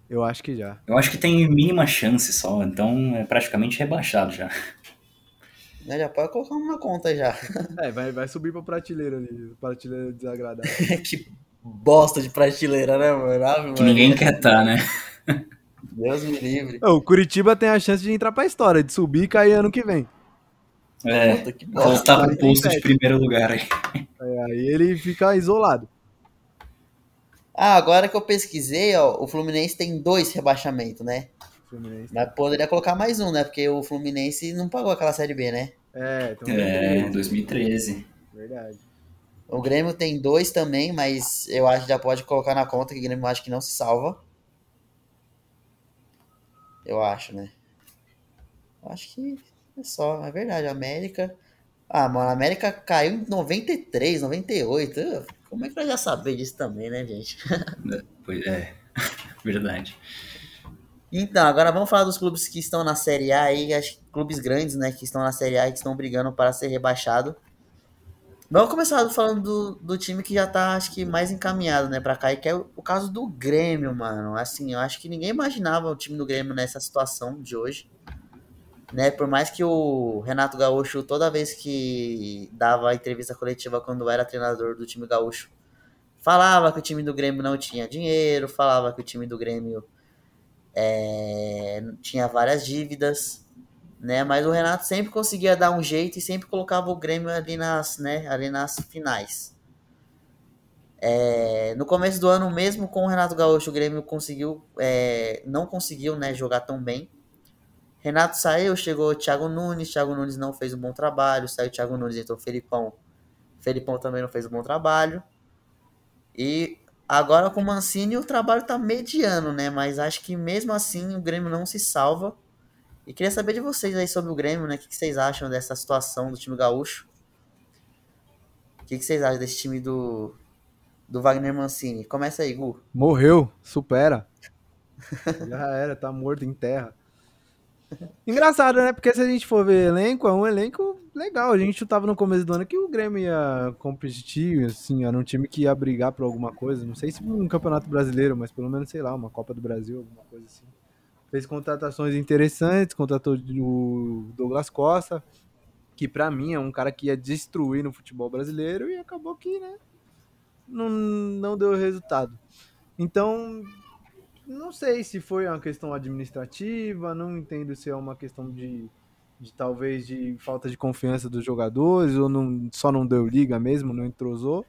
Eu acho que já. Eu acho que tem mínima chance só, então é praticamente rebaixado já. É, já pode colocar uma conta já. É, vai, vai subir pra prateleira ali, prateleira desagradável. que bosta de prateleira, né, mano? que ninguém quer estar, tá, né? Deus me livre. O Curitiba tem a chance de entrar pra história, de subir e cair ano que vem. É, voltar pro posto de primeiro lugar aí. É, aí ele fica isolado. Ah, agora que eu pesquisei, ó, o Fluminense tem dois rebaixamentos, né? Fluminense. Mas poderia colocar mais um, né? Porque o Fluminense não pagou aquela Série B, né? É, então é 2013. Verdade. O Grêmio tem dois também, mas eu acho que já pode colocar na conta que o Grêmio acho que não se salva. Eu acho, né? Eu acho que é só, é verdade. A América. Ah, mano, a América caiu em 93, 98. Uh, Como é que nós já saber disso também, né, gente? Pois é, verdade. Então, agora vamos falar dos clubes que estão na Série A aí, acho que clubes grandes, né, que estão na Série A e que estão brigando para ser rebaixado. Vamos começar falando do, do time que já tá, acho que, mais encaminhado, né, pra cair, que é o, o caso do Grêmio, mano. Assim, eu acho que ninguém imaginava o time do Grêmio nessa situação de hoje. Né, por mais que o Renato Gaúcho, toda vez que dava entrevista coletiva quando era treinador do time gaúcho, falava que o time do Grêmio não tinha dinheiro, falava que o time do Grêmio é, tinha várias dívidas, né? Mas o Renato sempre conseguia dar um jeito e sempre colocava o Grêmio ali nas, né, ali nas finais. É, no começo do ano, mesmo com o Renato Gaúcho, o Grêmio conseguiu, é, não conseguiu né, jogar tão bem. Renato saiu, chegou Thiago Nunes, Thiago Nunes não fez um bom trabalho, saiu Thiago Nunes, entrou Felipão. Felipão também não fez um bom trabalho. E agora com o Mancini o trabalho tá mediano, né? Mas acho que mesmo assim o Grêmio não se salva. E queria saber de vocês aí sobre o Grêmio, né? O que vocês acham dessa situação do time gaúcho? O que vocês acham desse time do, do Wagner Mancini? Começa aí, Gu. Morreu, supera. Já era, tá morto em terra. Engraçado, né? Porque se a gente for ver elenco, é um elenco legal. A gente chutava no começo do ano que o Grêmio ia competir, assim, era um time que ia brigar por alguma coisa. Não sei se um campeonato brasileiro, mas pelo menos, sei lá, uma Copa do Brasil, alguma coisa assim. Fez contratações interessantes, contratou o Douglas Costa, que para mim é um cara que ia destruir no futebol brasileiro e acabou que, né, não, não deu resultado. Então, não sei se foi uma questão administrativa, não entendo se é uma questão de, de talvez de falta de confiança dos jogadores ou não, só não deu liga mesmo, não entrosou.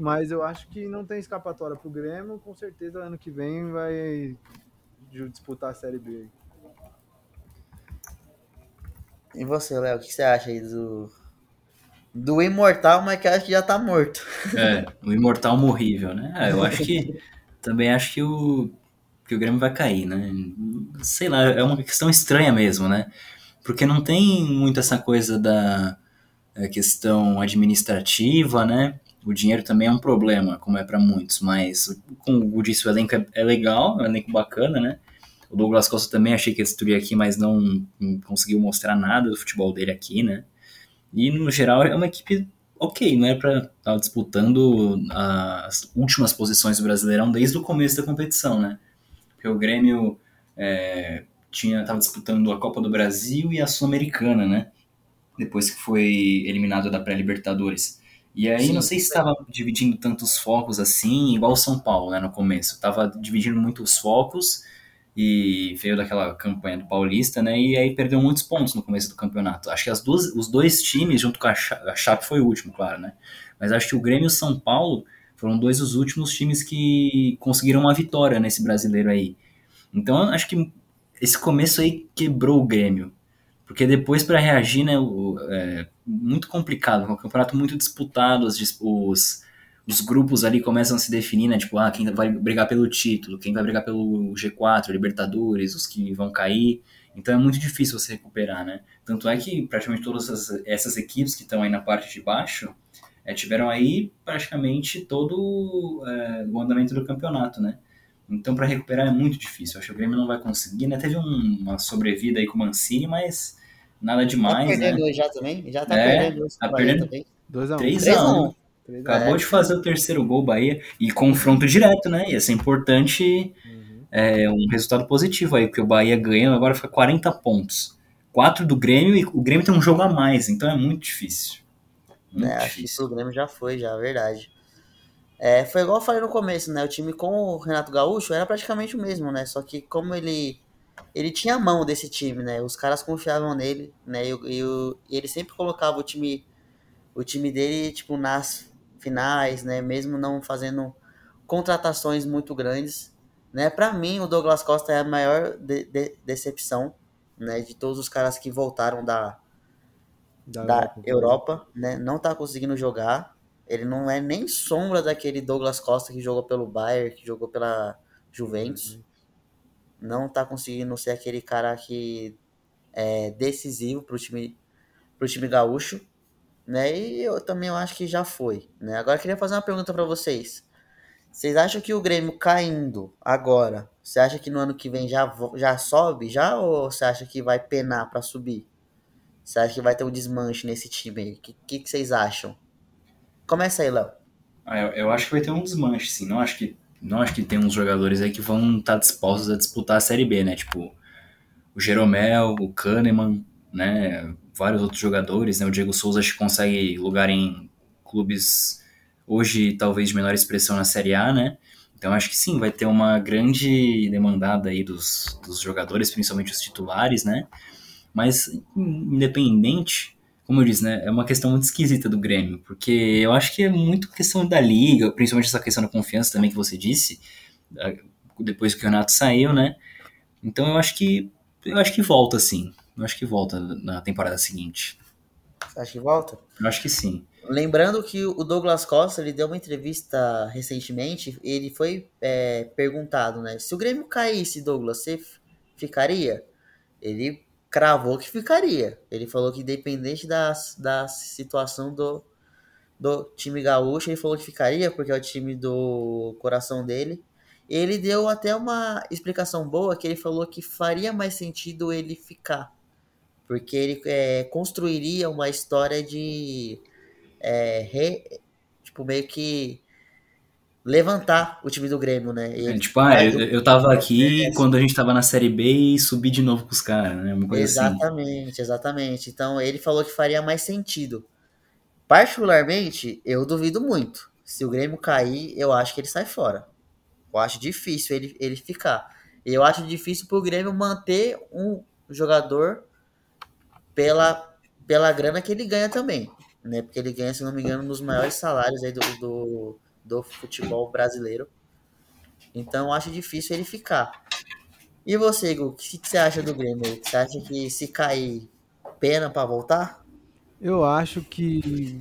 Mas eu acho que não tem escapatória pro Grêmio, com certeza ano que vem vai disputar a Série B. E você, Léo, o que você acha aí do, do imortal, mas que acho que já tá morto? É, o imortal morrível, né? Ah, eu acho que também acho que o que o Grêmio vai cair, né? Sei lá, é uma questão estranha mesmo, né? Porque não tem muito essa coisa da é, questão administrativa, né? O dinheiro também é um problema, como é para muitos, mas como o disse, o elenco é, é legal, é um elenco bacana, né? O Douglas Costa também achei que ele aqui, mas não, não conseguiu mostrar nada do futebol dele aqui, né? E no geral é uma equipe ok, não é para estar tá disputando as últimas posições do Brasileirão desde o começo da competição, né? Porque o Grêmio é, tinha estava disputando a Copa do Brasil e a Sul-Americana, né? Depois que foi eliminado da pré-Libertadores. E aí Sim, não sei se estava dividindo tantos focos assim, igual o São Paulo, né, no começo. Estava dividindo muitos focos e veio daquela campanha do Paulista, né? E aí perdeu muitos pontos no começo do campeonato. Acho que as duas, os dois times, junto com a Chape, a Chape foi o último, claro, né? Mas acho que o Grêmio e o São Paulo foram dois dos últimos times que conseguiram uma vitória nesse brasileiro aí. Então, acho que esse começo aí quebrou o Grêmio. Porque depois, para reagir, né, o, é muito complicado, um campeonato muito disputado, os, os, os, grupos ali começam a se definir, né, tipo, ah, quem vai brigar pelo título, quem vai brigar pelo G4, Libertadores, os que vão cair. Então é muito difícil você recuperar, né? Tanto é que praticamente todas essas, essas equipes que estão aí na parte de baixo, é, tiveram aí praticamente todo é, o andamento do campeonato, né? Então, para recuperar é muito difícil. Acho que o Grêmio não vai conseguir, né? Teve um, uma sobrevida aí com o Mancini, mas nada demais, tá perdendo né? já também? Já tá é, perdendo dois tá perdendo também. 2 a 1 3 a 1 Acabou é. de fazer o terceiro gol, Bahia, e confronto direto, né? Ia ser importante uhum. é, um resultado positivo aí, porque o Bahia ganhando agora fica 40 pontos. 4 do Grêmio e o Grêmio tem um jogo a mais, então é muito difícil. Muito é, acho que isso o Grêmio já foi, já, verdade. É, foi igual eu falei no começo, né? O time com o Renato Gaúcho era praticamente o mesmo, né? Só que como ele ele tinha a mão desse time, né? Os caras confiavam nele, né? E, e, e, ele sempre colocava o time o time dele tipo nas finais, né? Mesmo não fazendo contratações muito grandes, né? Para mim o Douglas Costa é a maior de, de, decepção, né? De todos os caras que voltaram da da, da Europa, Europa né? Não tá conseguindo jogar. Ele não é nem sombra daquele Douglas Costa que jogou pelo Bayern, que jogou pela Juventus. não tá conseguindo ser aquele cara que é decisivo pro time, pro time gaúcho, né? E eu também eu acho que já foi, né? Agora eu queria fazer uma pergunta para vocês. Vocês acham que o Grêmio caindo agora, você acha que no ano que vem já, já sobe já ou você acha que vai penar para subir? Você acha que vai ter um desmanche nesse time aí? O que, que, que, vocês acham? Começa aí, Léo. Ah, eu, eu, acho que vai ter um desmanche, sim. Não acho que, não acho que tem uns jogadores aí que vão estar tá dispostos a disputar a Série B, né? Tipo, o Jeromel, o Kahneman, né? Vários outros jogadores, né? O Diego Souza acho que consegue lugar em clubes hoje talvez de menor expressão na Série A, né? Então acho que sim, vai ter uma grande demandada aí dos, dos jogadores, principalmente os titulares, né? Mas independente, como eu disse, né, é uma questão muito esquisita do Grêmio, porque eu acho que é muito questão da liga, principalmente essa questão da confiança também que você disse, depois que o Renato saiu, né? Então eu acho que eu acho que volta sim. Eu acho que volta na temporada seguinte. Você acha que volta? Eu acho que sim. Lembrando que o Douglas Costa ele deu uma entrevista recentemente, ele foi é, perguntado, né? Se o Grêmio caísse, Douglas, você ficaria? Ele cravou que ficaria. Ele falou que independente da, da situação do, do time gaúcho, ele falou que ficaria, porque é o time do coração dele. Ele deu até uma explicação boa, que ele falou que faria mais sentido ele ficar. Porque ele é, construiria uma história de. É, re, tipo, meio que levantar o time do Grêmio, né? E, é, tipo, ah, eu, eu tava aqui é, quando a gente tava na Série B e subi de novo com os caras, né? Uma coisa assim. exatamente, assim. exatamente. Então ele falou que faria mais sentido. Particularmente, eu duvido muito. Se o Grêmio cair, eu acho que ele sai fora. Eu acho difícil ele, ele ficar. Eu acho difícil pro Grêmio manter um jogador pela, pela grana que ele ganha também. Né? Porque ele ganha, se não me engano, nos maiores salários aí do, do do futebol brasileiro. Então acho difícil ele ficar. E você, Gu, o que você acha do Grêmio? Você acha que se cair, pena para voltar? Eu acho que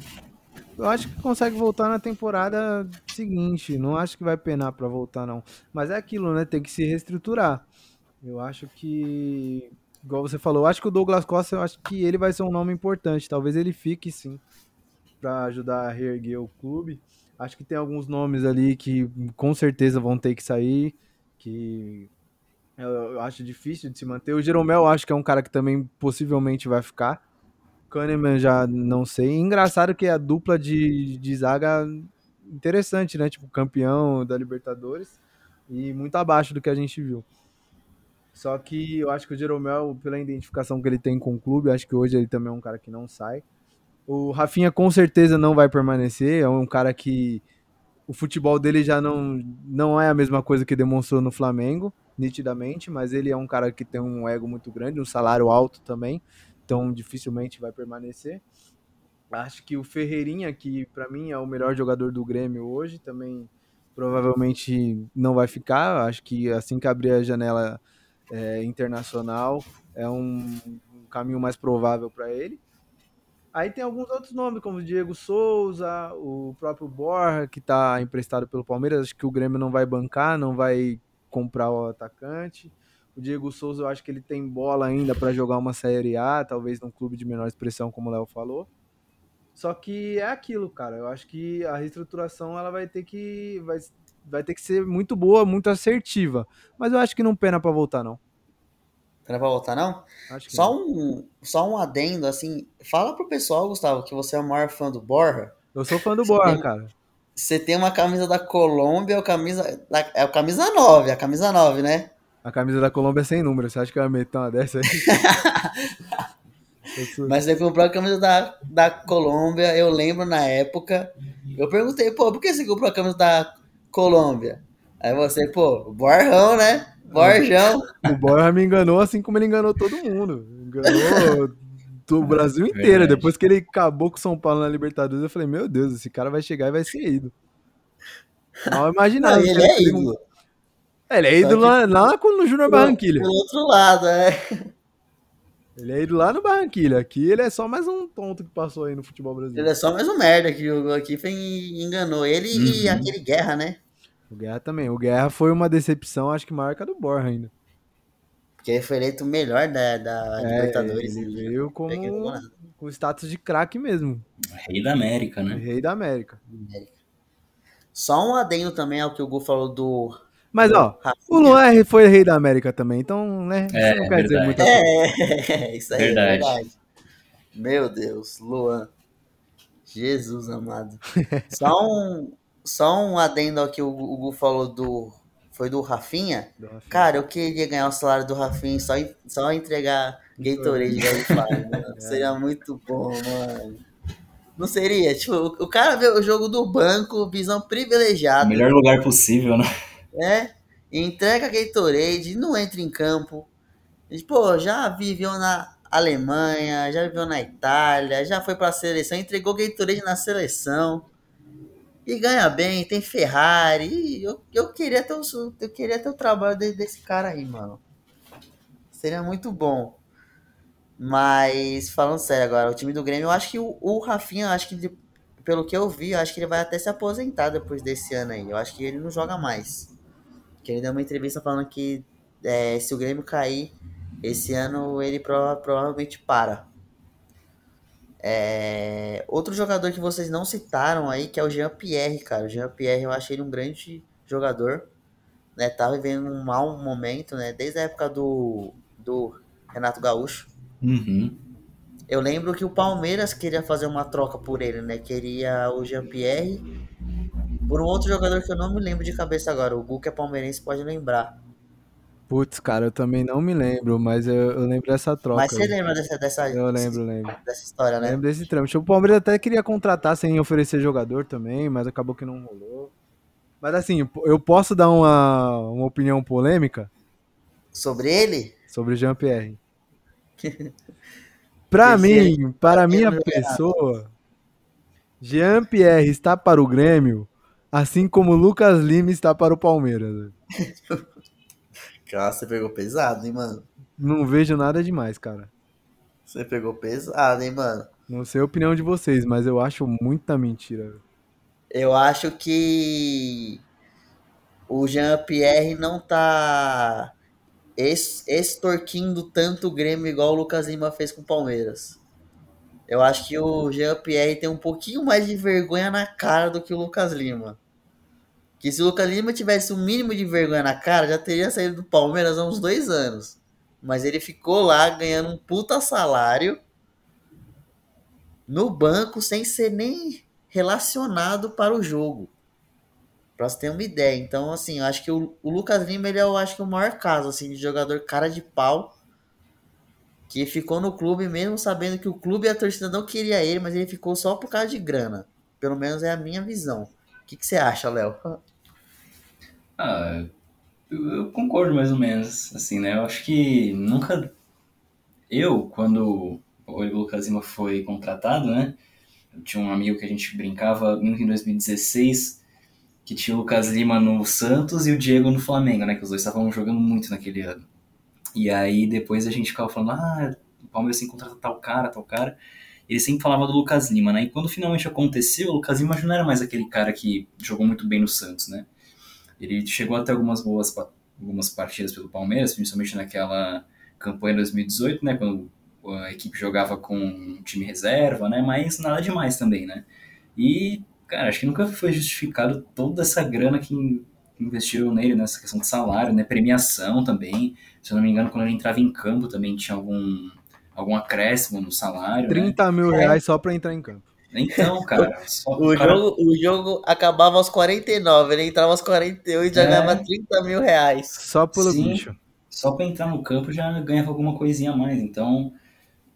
eu acho que consegue voltar na temporada seguinte. Não acho que vai penar para voltar não. Mas é aquilo, né? Tem que se reestruturar. Eu acho que igual você falou, eu acho que o Douglas Costa, eu acho que ele vai ser um nome importante. Talvez ele fique sim para ajudar a reerguer o clube. Acho que tem alguns nomes ali que com certeza vão ter que sair, que eu acho difícil de se manter. O Jeromel acho que é um cara que também possivelmente vai ficar. Kahneman já não sei. Engraçado que a dupla de, de zaga interessante, né? Tipo, campeão da Libertadores e muito abaixo do que a gente viu. Só que eu acho que o Jeromel, pela identificação que ele tem com o clube, acho que hoje ele também é um cara que não sai. O Rafinha com certeza não vai permanecer, é um cara que o futebol dele já não, não é a mesma coisa que demonstrou no Flamengo, nitidamente, mas ele é um cara que tem um ego muito grande, um salário alto também, então dificilmente vai permanecer. Acho que o Ferreirinha, que para mim é o melhor jogador do Grêmio hoje, também provavelmente não vai ficar. Acho que assim que abrir a janela é, internacional é um, um caminho mais provável para ele. Aí tem alguns outros nomes, como o Diego Souza, o próprio Borja, que está emprestado pelo Palmeiras. Acho que o Grêmio não vai bancar, não vai comprar o atacante. O Diego Souza, eu acho que ele tem bola ainda para jogar uma Série A, talvez num clube de menor expressão, como o Léo falou. Só que é aquilo, cara. Eu acho que a reestruturação ela vai ter que vai, vai ter que ser muito boa, muito assertiva. Mas eu acho que não pena para voltar não. Pra voltar, não? só, não. Um, só um adendo, assim. Fala pro pessoal, Gustavo, que você é o maior fã do Borja. Eu sou fã do Borja, tem, cara. Você tem uma camisa da Colômbia, a camisa, é a camisa 9, a camisa 9, né? A camisa da Colômbia é sem número, você acha que eu ia meter uma dessa aí? Mas você comprou a camisa da, da Colômbia, eu lembro na época. Eu perguntei, pô, por que você comprou a camisa da Colômbia? Aí você, pô, Borjão, né? Borjão. O Borja me enganou assim como ele enganou todo mundo. Enganou o Brasil inteiro. Verdade. Depois que ele acabou com o São Paulo na Libertadores, eu falei, meu Deus, esse cara vai chegar e vai ser ídolo. Mal imaginava. ele é ídolo. É, ele é ídolo lá, lá no Júnior Barranquilha. Do outro lado, é. Ele é ídolo lá no Barranquilha. Aqui ele é só mais um tonto que passou aí no futebol brasileiro. Ele é só mais um merda que jogou aqui e enganou ele uhum. e aquele Guerra, né? O Guerra também. O Guerra foi uma decepção, acho que maior que a do Borja ainda. Porque ele foi eleito o melhor da, da É, Libertadores. ele e veio como pegou nada. com status de craque mesmo. Rei da América, né? Rei da América. Só um adendo também ao que o Gu falou do. Mas, ó, Rafinha. o Luan foi rei da América também, então, né? Isso É, não quer dizer verdade. muita coisa. É, isso aí Verdade. é verdade. Meu Deus, Luan. Jesus amado. Só um, só um adendo ao que o, Gu- o Gu falou do. Foi do Rafinha. do Rafinha. Cara, eu queria ganhar o salário do Rafinha só, só entregar Gatorade ele faz, mano. Seria muito bom, mano. Não seria? Tipo, o, o cara vê o jogo do banco, visão privilegiada, melhor lugar possível, né? né? Entrega Gatorade, não entra em campo. Pô, já viveu na Alemanha, já viveu na Itália, já foi pra seleção, entregou Gatorade na seleção. E ganha bem, tem Ferrari. Eu, eu, queria ter o, eu queria ter o trabalho de- desse cara aí, mano. Seria muito bom. Mas, falando sério agora, o time do Grêmio, eu acho que o, o Rafinha, acho que, de- pelo que eu vi, eu acho que ele vai até se aposentar depois desse ano aí. Eu acho que ele não joga mais. Que ele deu uma entrevista falando que é, se o Grêmio cair esse ano, ele prova- provavelmente para. É, outro jogador que vocês não citaram aí, que é o Jean Pierre, cara. O Jean Pierre, eu achei ele um grande jogador. Né? Tá vivendo um mau momento, né? Desde a época do, do Renato Gaúcho. Uhum. Eu lembro que o Palmeiras queria fazer uma troca por ele, né? Queria o Jean Pierre por um outro jogador que eu não me lembro de cabeça agora. O Gu, que é palmeirense, pode lembrar. Putz, cara, eu também não me lembro, mas eu, eu lembro dessa troca. Mas você lembra dessa, dessa, Eu lembro, lembro. dessa história, né? Lembro desse trâmite. O Palmeiras até queria contratar sem oferecer jogador também, mas acabou que não rolou. Mas assim, eu posso dar uma, uma opinião polêmica Sobre ele? sobre o Jean-Pierre. Pra Esse mim, para a ele minha é pessoa, Jean-Pierre está para o Grêmio, assim como Lucas Lima está para o Palmeiras. Cara, você pegou pesado, hein, mano? Não vejo nada demais, cara. Você pegou pesado, hein, mano? Não sei a opinião de vocês, mas eu acho muita mentira. Eu acho que o Jean-Pierre não tá extorquindo tanto o Grêmio igual o Lucas Lima fez com o Palmeiras. Eu acho que o Jean-Pierre tem um pouquinho mais de vergonha na cara do que o Lucas Lima. Que se o Lucas Lima tivesse o mínimo de vergonha na cara, já teria saído do Palmeiras há uns dois anos. Mas ele ficou lá ganhando um puta salário no banco sem ser nem relacionado para o jogo. Pra você ter uma ideia. Então, assim, eu acho que o, o Lucas Lima, ele é, eu acho que o maior caso, assim, de jogador cara de pau que ficou no clube mesmo sabendo que o clube e a torcida não queria ele, mas ele ficou só por causa de grana. Pelo menos é a minha visão. O que, que você acha, Léo? Ah, eu, eu concordo mais ou menos, assim, né? Eu acho que nunca... Eu, quando o Lucas Lima foi contratado, né? Eu tinha um amigo que a gente brincava muito em 2016, que tinha o Lucas Lima no Santos e o Diego no Flamengo, né? Que os dois estavam jogando muito naquele ano. E aí depois a gente ficava falando, ah, o Palmeiras tem que tal cara, tal cara. Ele sempre falava do Lucas Lima, né? E quando finalmente aconteceu, o Lucas Lima já não era mais aquele cara que jogou muito bem no Santos, né? Ele chegou até algumas boas algumas partidas pelo Palmeiras, principalmente naquela campanha de 2018, né? Quando a equipe jogava com um time reserva, né? Mas nada demais também, né? E, cara, acho que nunca foi justificado toda essa grana que in- investiram nele, nessa questão de salário, né? Premiação também. Se eu não me engano, quando ele entrava em campo também tinha algum, algum acréscimo no salário, né? 30 mil reais só pra entrar em campo. Então, cara, só O, cara- jogo, o jogo acabava aos 49, ele entrava aos 48 e já É. ganhava 30 mil reais. Só pelo Sim. bicho. só para entrar no campo já ganhava alguma coisinha a mais. Então,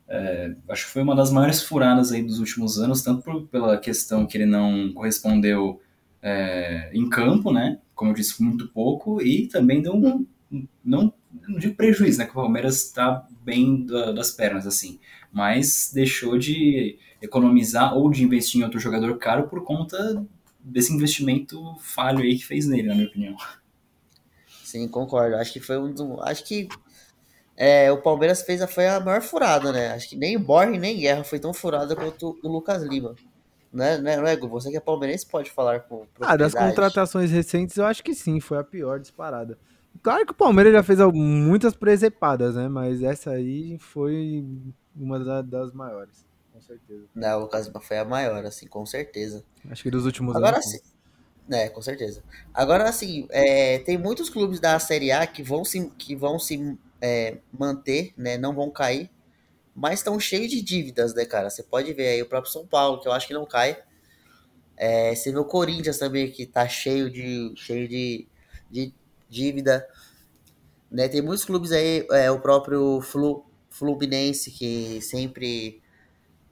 é, acho que foi uma das maiores furadas aí dos últimos anos, tanto por- pela questão que ele não correspondeu é, em campo, né? Como eu disse, muito pouco, e também deu um, um- não, não digo prejuízo, né? Que o Palmeiras está bem da- das pernas, assim, mas deixou de economizar ou de investir em outro jogador caro por conta desse investimento falho aí que fez nele, na minha opinião. Sim, concordo. Acho que foi um dos. Acho que é, o Palmeiras fez a, foi a maior furada, né? Acho que nem Borne nem Guerra foi tão furada quanto o Lucas Lima. Né, né, não é, Gu? Você que é palmeirense pode falar com Ah, das contratações recentes, eu acho que sim, foi a pior disparada. Claro que o Palmeiras já fez muitas presepadas, né? Mas essa aí foi uma das maiores, certeza. Não, o Lucas foi a maior, assim, com certeza. Acho que dos últimos Agora anos. sim. É, com certeza. Agora, assim, é, tem muitos clubes da Série A que vão se, que vão se é, manter, né? Não vão cair, mas estão cheios de dívidas, né, cara? Você pode ver aí o próprio São Paulo, que eu acho que não cai. É, você vê o Corinthians também, que tá cheio de, cheio de, de dívida. Né? Tem muitos clubes aí, é, o próprio Flu, Fluminense, que sempre,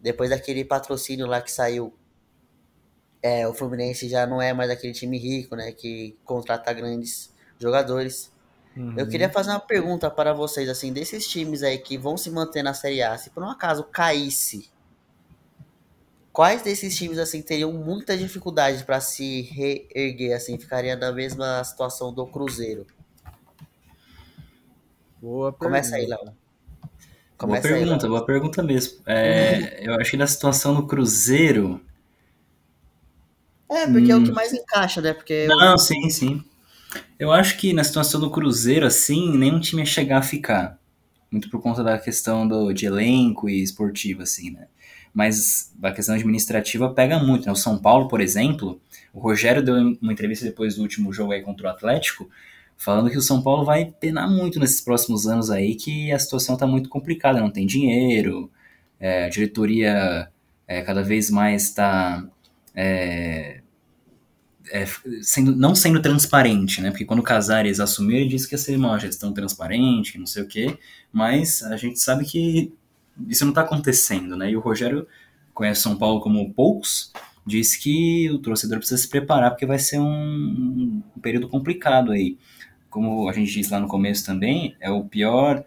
depois daquele patrocínio lá que saiu, é, o Fluminense já não é mais aquele time rico, né? Que contrata grandes jogadores. Uhum. Eu queria fazer uma pergunta para vocês, assim, desses times aí que vão se manter na Série A, se por um acaso caísse, quais desses times, assim, teriam muita dificuldade para se reerguer, assim, ficaria na mesma situação do Cruzeiro? Boa Começa aí, pergunta. Boa Começa aí, pergunta, Léo. boa pergunta mesmo. É, eu acho que na situação do Cruzeiro. É, porque é o que Hum. mais encaixa, né? Porque Não, sim, sim. Eu acho que na situação do Cruzeiro, assim, nenhum time ia chegar a ficar. Muito por conta da questão do, de elenco e esportivo, assim, né? Mas a questão administrativa pega muito, né? O São Paulo, por exemplo, o Rogério deu uma entrevista depois do último jogo aí contra o Atlético, falando que o São Paulo vai penar muito nesses próximos anos aí, que a situação tá muito complicada, não tem dinheiro, é, a diretoria é, cada vez mais está é, é, sendo, não sendo transparente, né? Porque quando o Casares assumiu, ele disse que ia ser uma gestão transparente, não sei o quê, mas a gente sabe que isso não está acontecendo, né? E o Rogério conhece São Paulo como poucos, disse que o torcedor precisa se preparar porque vai ser um, um período complicado aí. Como a gente disse lá no começo também, é o pior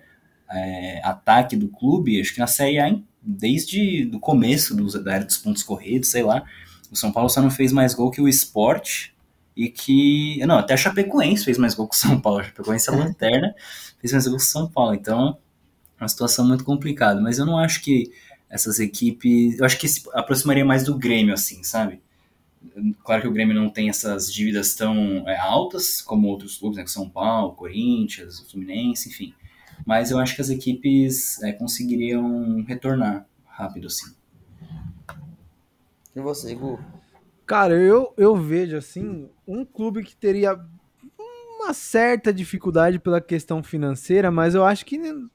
é, ataque do clube, acho que na Série A, desde o começo dos, da era dos pontos corridos, sei lá. O São Paulo só não fez mais gol que o Sport e que. Não, até a Chapecoense fez mais gol que o São Paulo. A Chapecoense é a lanterna, fez mais gol que o São Paulo. Então, é uma situação muito complicada. Mas eu não acho que essas equipes. Eu acho que se aproximaria mais do Grêmio, assim, sabe? Claro que o Grêmio não tem essas dívidas tão é, altas como outros clubes, né? São Paulo, Corinthians, Fluminense, enfim. Mas eu acho que as equipes é, conseguiriam retornar rápido, assim. E você, Gu? Cara, eu, eu vejo assim um clube que teria uma certa dificuldade pela questão financeira, mas eu acho que não,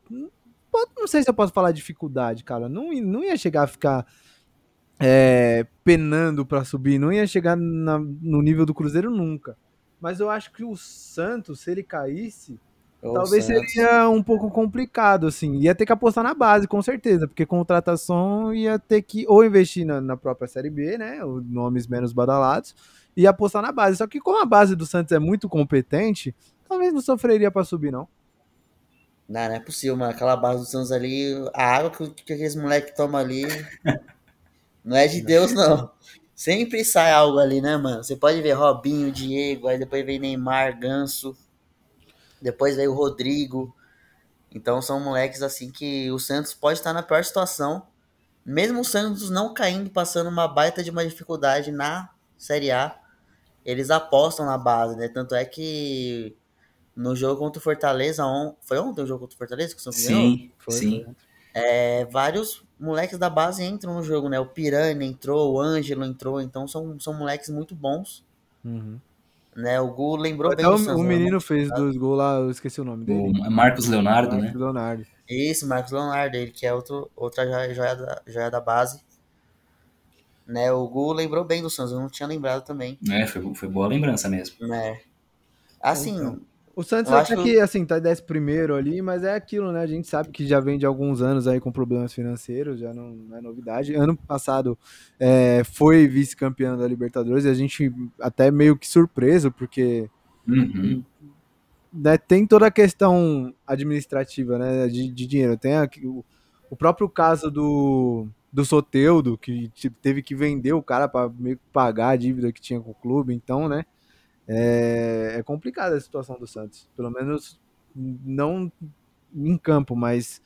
não sei se eu posso falar dificuldade, cara. Não, não ia chegar a ficar é, penando para subir, não ia chegar na, no nível do Cruzeiro nunca. Mas eu acho que o Santos, se ele caísse, Ô, talvez Santos. seria um pouco complicado, assim. Ia ter que apostar na base, com certeza, porque contratação ia ter que ou investir na, na própria Série B, né? Os nomes menos badalados, e apostar na base. Só que como a base do Santos é muito competente, talvez não sofreria para subir, não. Não, não é possível, mano. Aquela base do Santos ali, a água que, que aqueles moleques tomam ali não é de Deus, não. Sempre sai algo ali, né, mano? Você pode ver Robinho, Diego, aí depois vem Neymar, Ganso, depois veio o Rodrigo. Então são moleques assim que o Santos pode estar na pior situação. Mesmo o Santos não caindo, passando uma baita de uma dificuldade na Série A, eles apostam na base, né? Tanto é que no jogo contra o Fortaleza, on... foi ontem o jogo contra o Fortaleza que o Santos ganhou? Sim, sim. É, vários moleques da base entram no jogo, né? O Piranha entrou, o Ângelo entrou, então são, são moleques muito bons. Uhum. Né? O Gu lembrou Até bem do o, Santos. o né? menino fez dois gols lá, eu esqueci o nome dele. O Marcos Leonardo, né? Marcos Leonardo. Isso, Marcos Leonardo, ele que é outro, outra joia, da, joia da base. Né? O Gu lembrou bem do Santos, eu não tinha lembrado também. É, foi, foi boa lembrança mesmo. Né? Assim, Então, O Santos até que, assim, tá 10 primeiro ali, mas é aquilo, né? A gente sabe que já vem de alguns anos aí com problemas financeiros, já não, não é novidade. Ano passado é, foi vice-campeão da Libertadores e a gente até meio que surpreso, porque Uhum. né, tem toda a questão administrativa, né, de, de dinheiro. Tem o, o próprio caso do, do Soteudo, que tipo, teve que vender o cara para meio que pagar a dívida que tinha com o clube. Então, né, é, é complicada a situação do Santos. Pelo menos não em campo, mas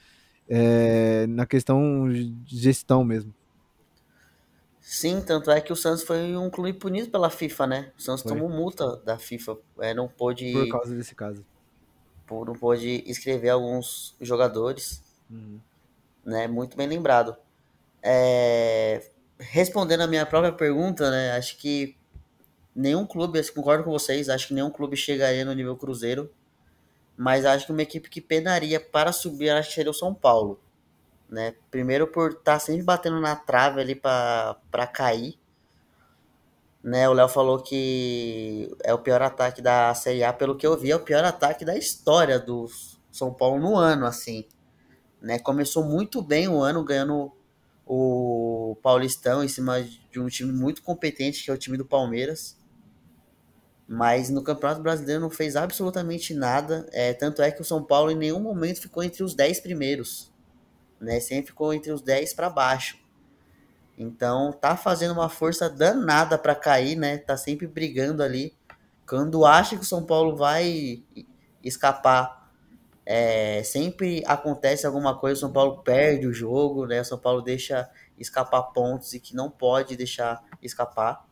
é, na questão de gestão mesmo. sim, tanto é que o Santos foi um clube punido pela FIFA, né? O Santos Foi. tomou multa da FIFA, é, não pôde Por causa desse caso. não pôde escrever alguns jogadores, Uhum. né? Muito bem lembrado. É, respondendo a minha própria pergunta, né? Acho que nenhum clube, eu concordo com vocês, acho que nenhum clube chegaria no nível Cruzeiro, mas acho que uma equipe que penaria para subir acho que seria o São Paulo, né? Primeiro por estar sempre batendo na trave ali para cair, né? O Léo falou que é o pior ataque da Série A, pelo que eu vi, é o pior ataque da história do São Paulo no ano, assim. Né? Começou muito bem o ano, ganhando o Paulistão em cima de um time muito competente, que é o time do Palmeiras. Mas no Campeonato Brasileiro não fez absolutamente nada. É, tanto é que o São Paulo em nenhum momento ficou entre os 10 primeiros. Né? Sempre ficou entre os 10 para baixo. Então tá fazendo uma força danada para cair, né? Tá sempre brigando ali. Quando acha que o São Paulo vai escapar, é, sempre acontece alguma coisa, o São Paulo perde o jogo, né? O São Paulo deixa escapar pontos e que não pode deixar escapar.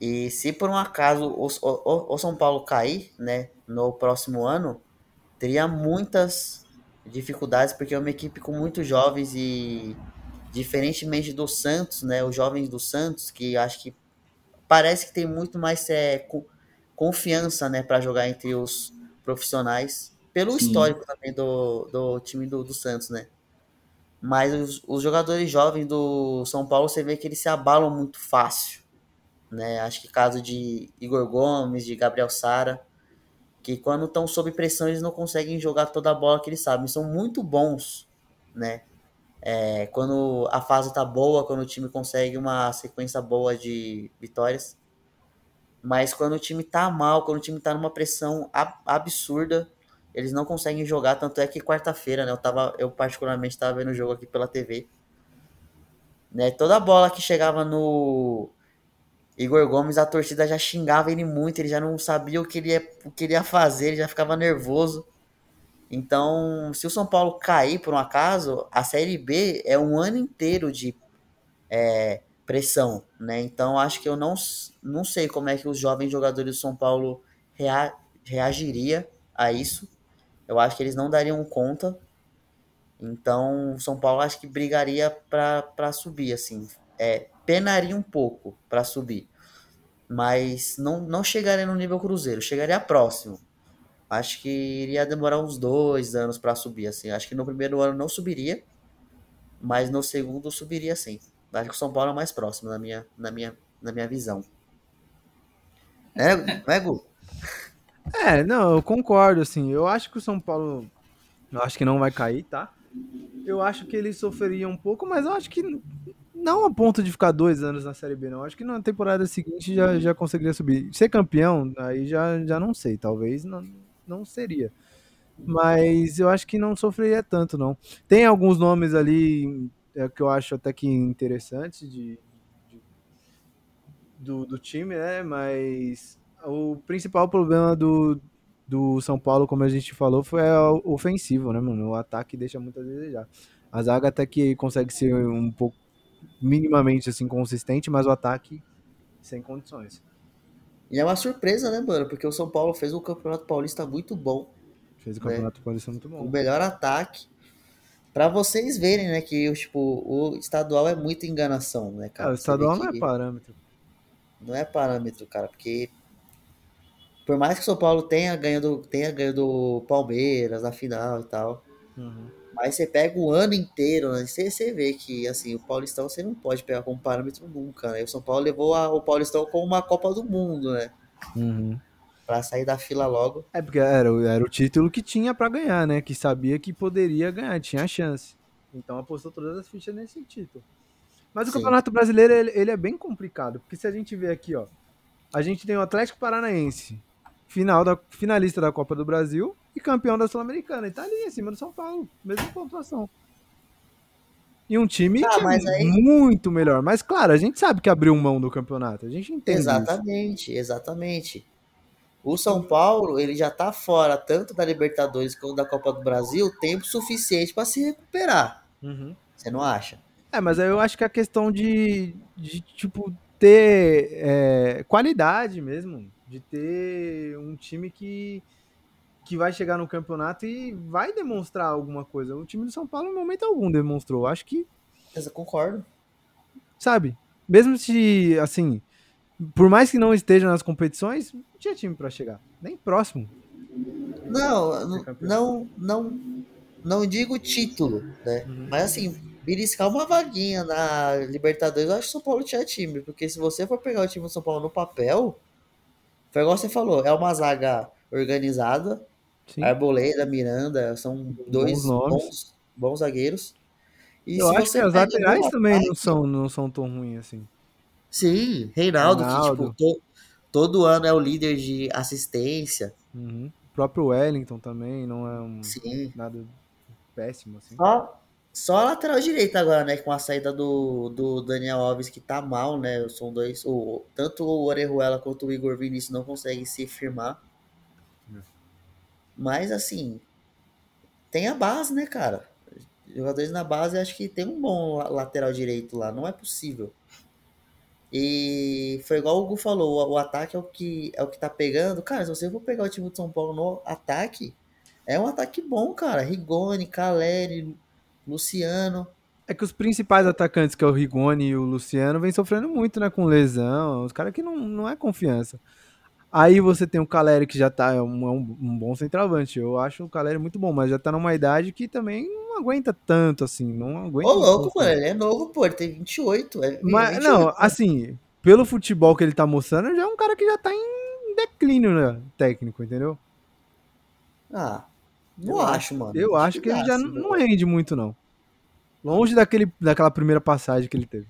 E se por um acaso o, o, o São Paulo cair, né, no próximo ano, teria muitas dificuldades porque é uma equipe com muitos jovens e diferentemente do Santos, né, os jovens do Santos que acho que parece que tem muito mais é, confiança, né, para jogar entre os profissionais pelo Sim. histórico também do, do time do, do Santos, né? Mas os, os, jogadores jovens do São Paulo, você vê que eles se abalam muito fácil, né? Acho que caso de Igor Gomes, de Gabriel Sara, que quando estão sob pressão eles não conseguem jogar toda a bola que eles sabem. São muito bons, né? É, quando a fase tá boa, quando o time consegue uma sequência boa de vitórias. Mas quando o time tá mal, quando o time tá numa pressão absurda, eles não conseguem jogar, tanto é que quarta-feira, né, eu tava, eu particularmente estava vendo o jogo aqui pela TV, né, toda bola que chegava no Igor Gomes, a torcida já xingava ele muito, ele já não sabia o que ele ia, o que ele ia fazer, ele já ficava nervoso. Então, se o São Paulo cair por um acaso, a Série B é um ano inteiro de é, pressão, né? Então, acho que eu não, não sei como é que os jovens jogadores do São Paulo rea, reagiria a isso. Eu acho que eles não dariam conta. Então, São Paulo acho que brigaria para subir, assim. É, penaria um pouco para subir. Mas não, não chegaria no nível Cruzeiro, chegaria próximo. Acho que iria demorar uns dois anos para subir, assim. Acho que no primeiro ano não subiria, mas no segundo subiria sim. Acho que o São Paulo é mais próximo, na minha, na minha, na minha visão. É, é, Gu? É, não, eu concordo, assim. Eu acho que o São Paulo. Eu acho que não vai cair, tá? Eu acho que ele sofreria um pouco, mas eu acho que não a ponto de ficar dois anos na Série B, não. Acho que na temporada seguinte já, já conseguiria subir. Ser campeão, aí já, já não sei. Talvez não, não seria. Mas eu acho que não sofreria tanto, não. Tem alguns nomes ali é, que eu acho até que interessantes de, de do, do time, né? Mas o principal problema do, do São Paulo, como a gente falou, foi ofensivo, né, mano? O ataque deixa muito a desejar. A zaga até que consegue ser um pouco minimamente assim consistente, mas o ataque sem condições. E é uma surpresa, né, mano? Porque o São Paulo fez um Campeonato Paulista muito bom. Fez o Campeonato né? Paulista muito bom. O melhor ataque. Para vocês verem, né, que tipo, o estadual é muita enganação, né, cara? Ah, o estadual não é parâmetro. Não é parâmetro, cara, porque por mais que o São Paulo tenha ganho do, tenha ganho do Palmeiras na final e tal, uhum. Mas você pega o ano inteiro, né? Você, você vê que assim, o Paulistão você não pode pegar como parâmetro nunca, né? O São Paulo levou a, o Paulistão como uma Copa do Mundo, né? Uhum. Pra sair da fila logo. É, porque era, era o título que tinha para ganhar, né? Que sabia que poderia ganhar, tinha a chance. Então apostou todas as fichas nesse título. Mas o Sim. Campeonato Brasileiro, ele, ele é bem complicado, porque se a gente ver aqui, ó, a gente tem o Atlético Paranaense, final da, finalista da Copa do Brasil e campeão da Sul-Americana. E tá ali em cima do São Paulo, mesma pontuação. E um time é aí... muito melhor. Mas, claro, a gente sabe que abriu mão do campeonato. A gente entende. Exatamente, isso. exatamente. O São Paulo, ele já tá fora tanto da Libertadores como da Copa do Brasil, tempo suficiente para se recuperar. Uhum. Você não acha? É, mas eu acho que a questão de, de tipo, ter é, qualidade mesmo de ter um time que, que vai chegar no campeonato e vai demonstrar alguma coisa. O time do São Paulo, em momento algum, demonstrou. Acho que. Eu concordo. Sabe? Mesmo se, assim, por mais que não esteja nas competições, não tinha time para chegar. Nem próximo. Não, não, não, não digo título, né? Uhum. Mas assim, beliscar uma vaguinha na Libertadores, eu acho que o São Paulo tinha time. Porque se você for pegar o time do São Paulo no papel, foi igual você falou, é uma zaga organizada. Sim. Arboleda, Miranda, são dois bons, bons, bons zagueiros. E eu acho que as laterais também não são, não são tão ruins assim. Sim, Reinaldo, Reinaldo. que tipo, to, todo ano é o líder de assistência. Uhum. O próprio Wellington também não é um Sim. nada péssimo assim. Só, só a lateral direita agora, né? Com a saída do, do Daniel Alves, que tá mal, né? São dois. O, tanto o Orejuela quanto o Igor Vinícius não conseguem se firmar. Mas assim. Tem a base, né, cara? Jogadores na base, acho que tem um bom lateral direito lá. Não é possível. E foi igual o Hugo falou, o, ataque é o que é o que tá pegando. Cara, se você for pegar o time de São Paulo no ataque, é um ataque bom, cara. Rigoni, Caleri, Luciano. É que os principais atacantes, que é o Rigoni e o Luciano, vem sofrendo muito, né, com lesão. Os caras que não, não é confiança. Aí você tem o Caleri, que já tá é um, é um, um, bom centroavante. Eu acho o Caleri muito bom, mas já tá numa idade que também não aguenta tanto, assim. Não aguenta. Ô, louco, mano, ele é novo, pô, ele tem 28. É, mas, 28, não, né? assim, pelo futebol que ele tá mostrando, já é um cara que já tá em declínio, né, técnico, entendeu? Ah, não eu acho, mano. Eu acho que, que ele já não rende muito, não. Longe daquele, daquela primeira passagem que ele teve.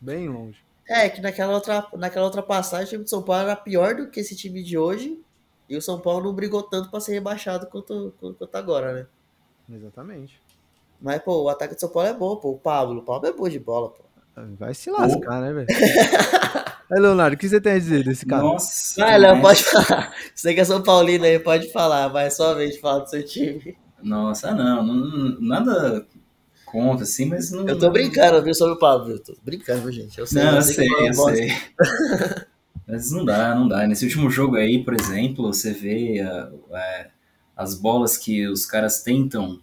Bem longe. É, que naquela outra, naquela outra passagem o time de São Paulo era pior do que esse time de hoje. E o São Paulo não brigou tanto para ser rebaixado quanto, quanto agora, né? Exatamente. Mas, pô, o ataque de São Paulo é bom, pô. O Pablo, o Pablo é bom de bola, pô. Vai se lascar, oh. né, velho? Aí, Leonardo, o que você tem a dizer desse cara? Nossa. Vai, Léo, pode falar. Você que é São Paulino aí, pode falar. Vai só a vez de falar do seu time. Nossa, não, não nada conta, assim, mas não. Eu tô brincando, viu, sobre o Pablo. Eu tô brincando, gente. Eu sei, não, eu sei, eu sei. mas não dá, não dá. Nesse último jogo aí, por exemplo, você vê as bolas que os caras tentam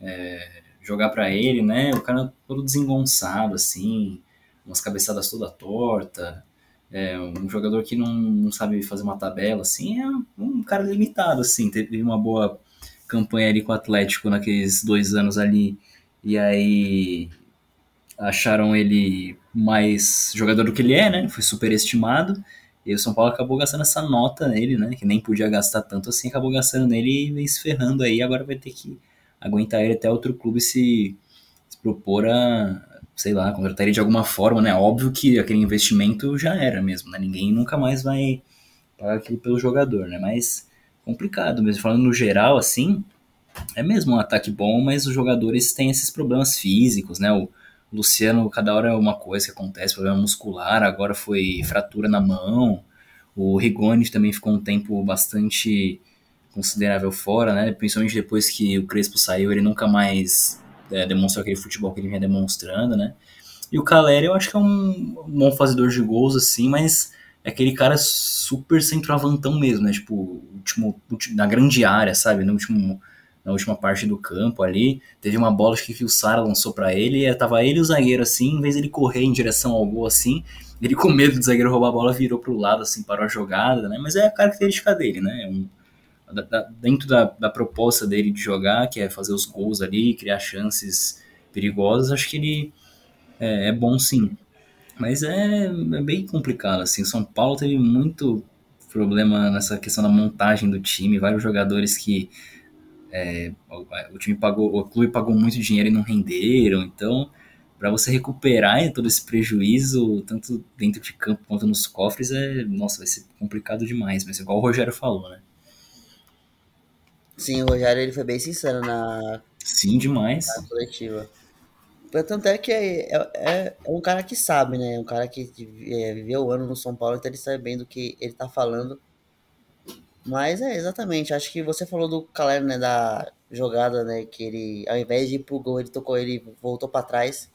é, jogar para ele, né? O cara todo desengonçado, assim, umas cabeçadas toda torta. É, um jogador que não, não sabe fazer uma tabela, assim, é um cara limitado, assim. Teve uma boa campanha ali com o Atlético naqueles dois anos ali e aí acharam ele mais jogador do que ele é, né? Foi superestimado. E o São Paulo acabou gastando essa nota nele, né? Que nem podia gastar tanto assim, acabou gastando nele e vem se ferrando aí. Agora vai ter que aguentar ele até outro clube se, se propor a, sei lá, contratar ele de alguma forma, né? Óbvio que aquele investimento já era mesmo, né? Ninguém nunca mais vai pagar aquilo pelo jogador, né? Mas complicado mesmo. Falando no geral, assim, é mesmo um ataque bom, mas os jogadores têm esses problemas físicos, né? O Luciano, cada hora é uma coisa que acontece, problema muscular, agora foi fratura na mão. O Rigoni também ficou um tempo bastante considerável fora, né? Principalmente depois que o Crespo saiu, ele nunca mais é, demonstrou aquele futebol que ele vinha demonstrando, né? E o Caleri, eu acho que é um bom fazedor de gols, assim, mas é aquele cara super centroavantão mesmo, né? Tipo, último, na grande área, sabe? No último na última parte do campo ali. Teve uma bola acho que o Sara lançou para ele, e tava ele e o zagueiro assim, em vez de ele correr em direção ao gol assim, ele com medo do zagueiro roubar a bola virou pro lado assim, parou a jogada, né? Mas é a característica dele, né? É um, da, da, dentro da, da proposta dele de jogar, que é fazer os gols ali, criar chances perigosas, acho que ele é, é bom sim. Mas é, é, bem complicado, assim. São Paulo teve muito problema nessa questão da montagem do time, vários jogadores que é, o, time pagou, o clube pagou muito dinheiro e não renderam, então para você recuperar todo esse prejuízo, tanto dentro de campo quanto nos cofres, é, nossa, vai ser complicado demais, mas igual o Rogério falou, né? Sim, o Rogério ele foi bem sincero na, Sim, demais. na coletiva. Tanto é que é, é, é, um cara que sabe, né? Um cara que é, viveu o ano no São Paulo, então ele sabe bem do que ele tá falando. Mas é, exatamente. Acho que você falou do Calero, né, da jogada, né, que ele, ao invés de ir pro gol, ele tocou, ele voltou para trás.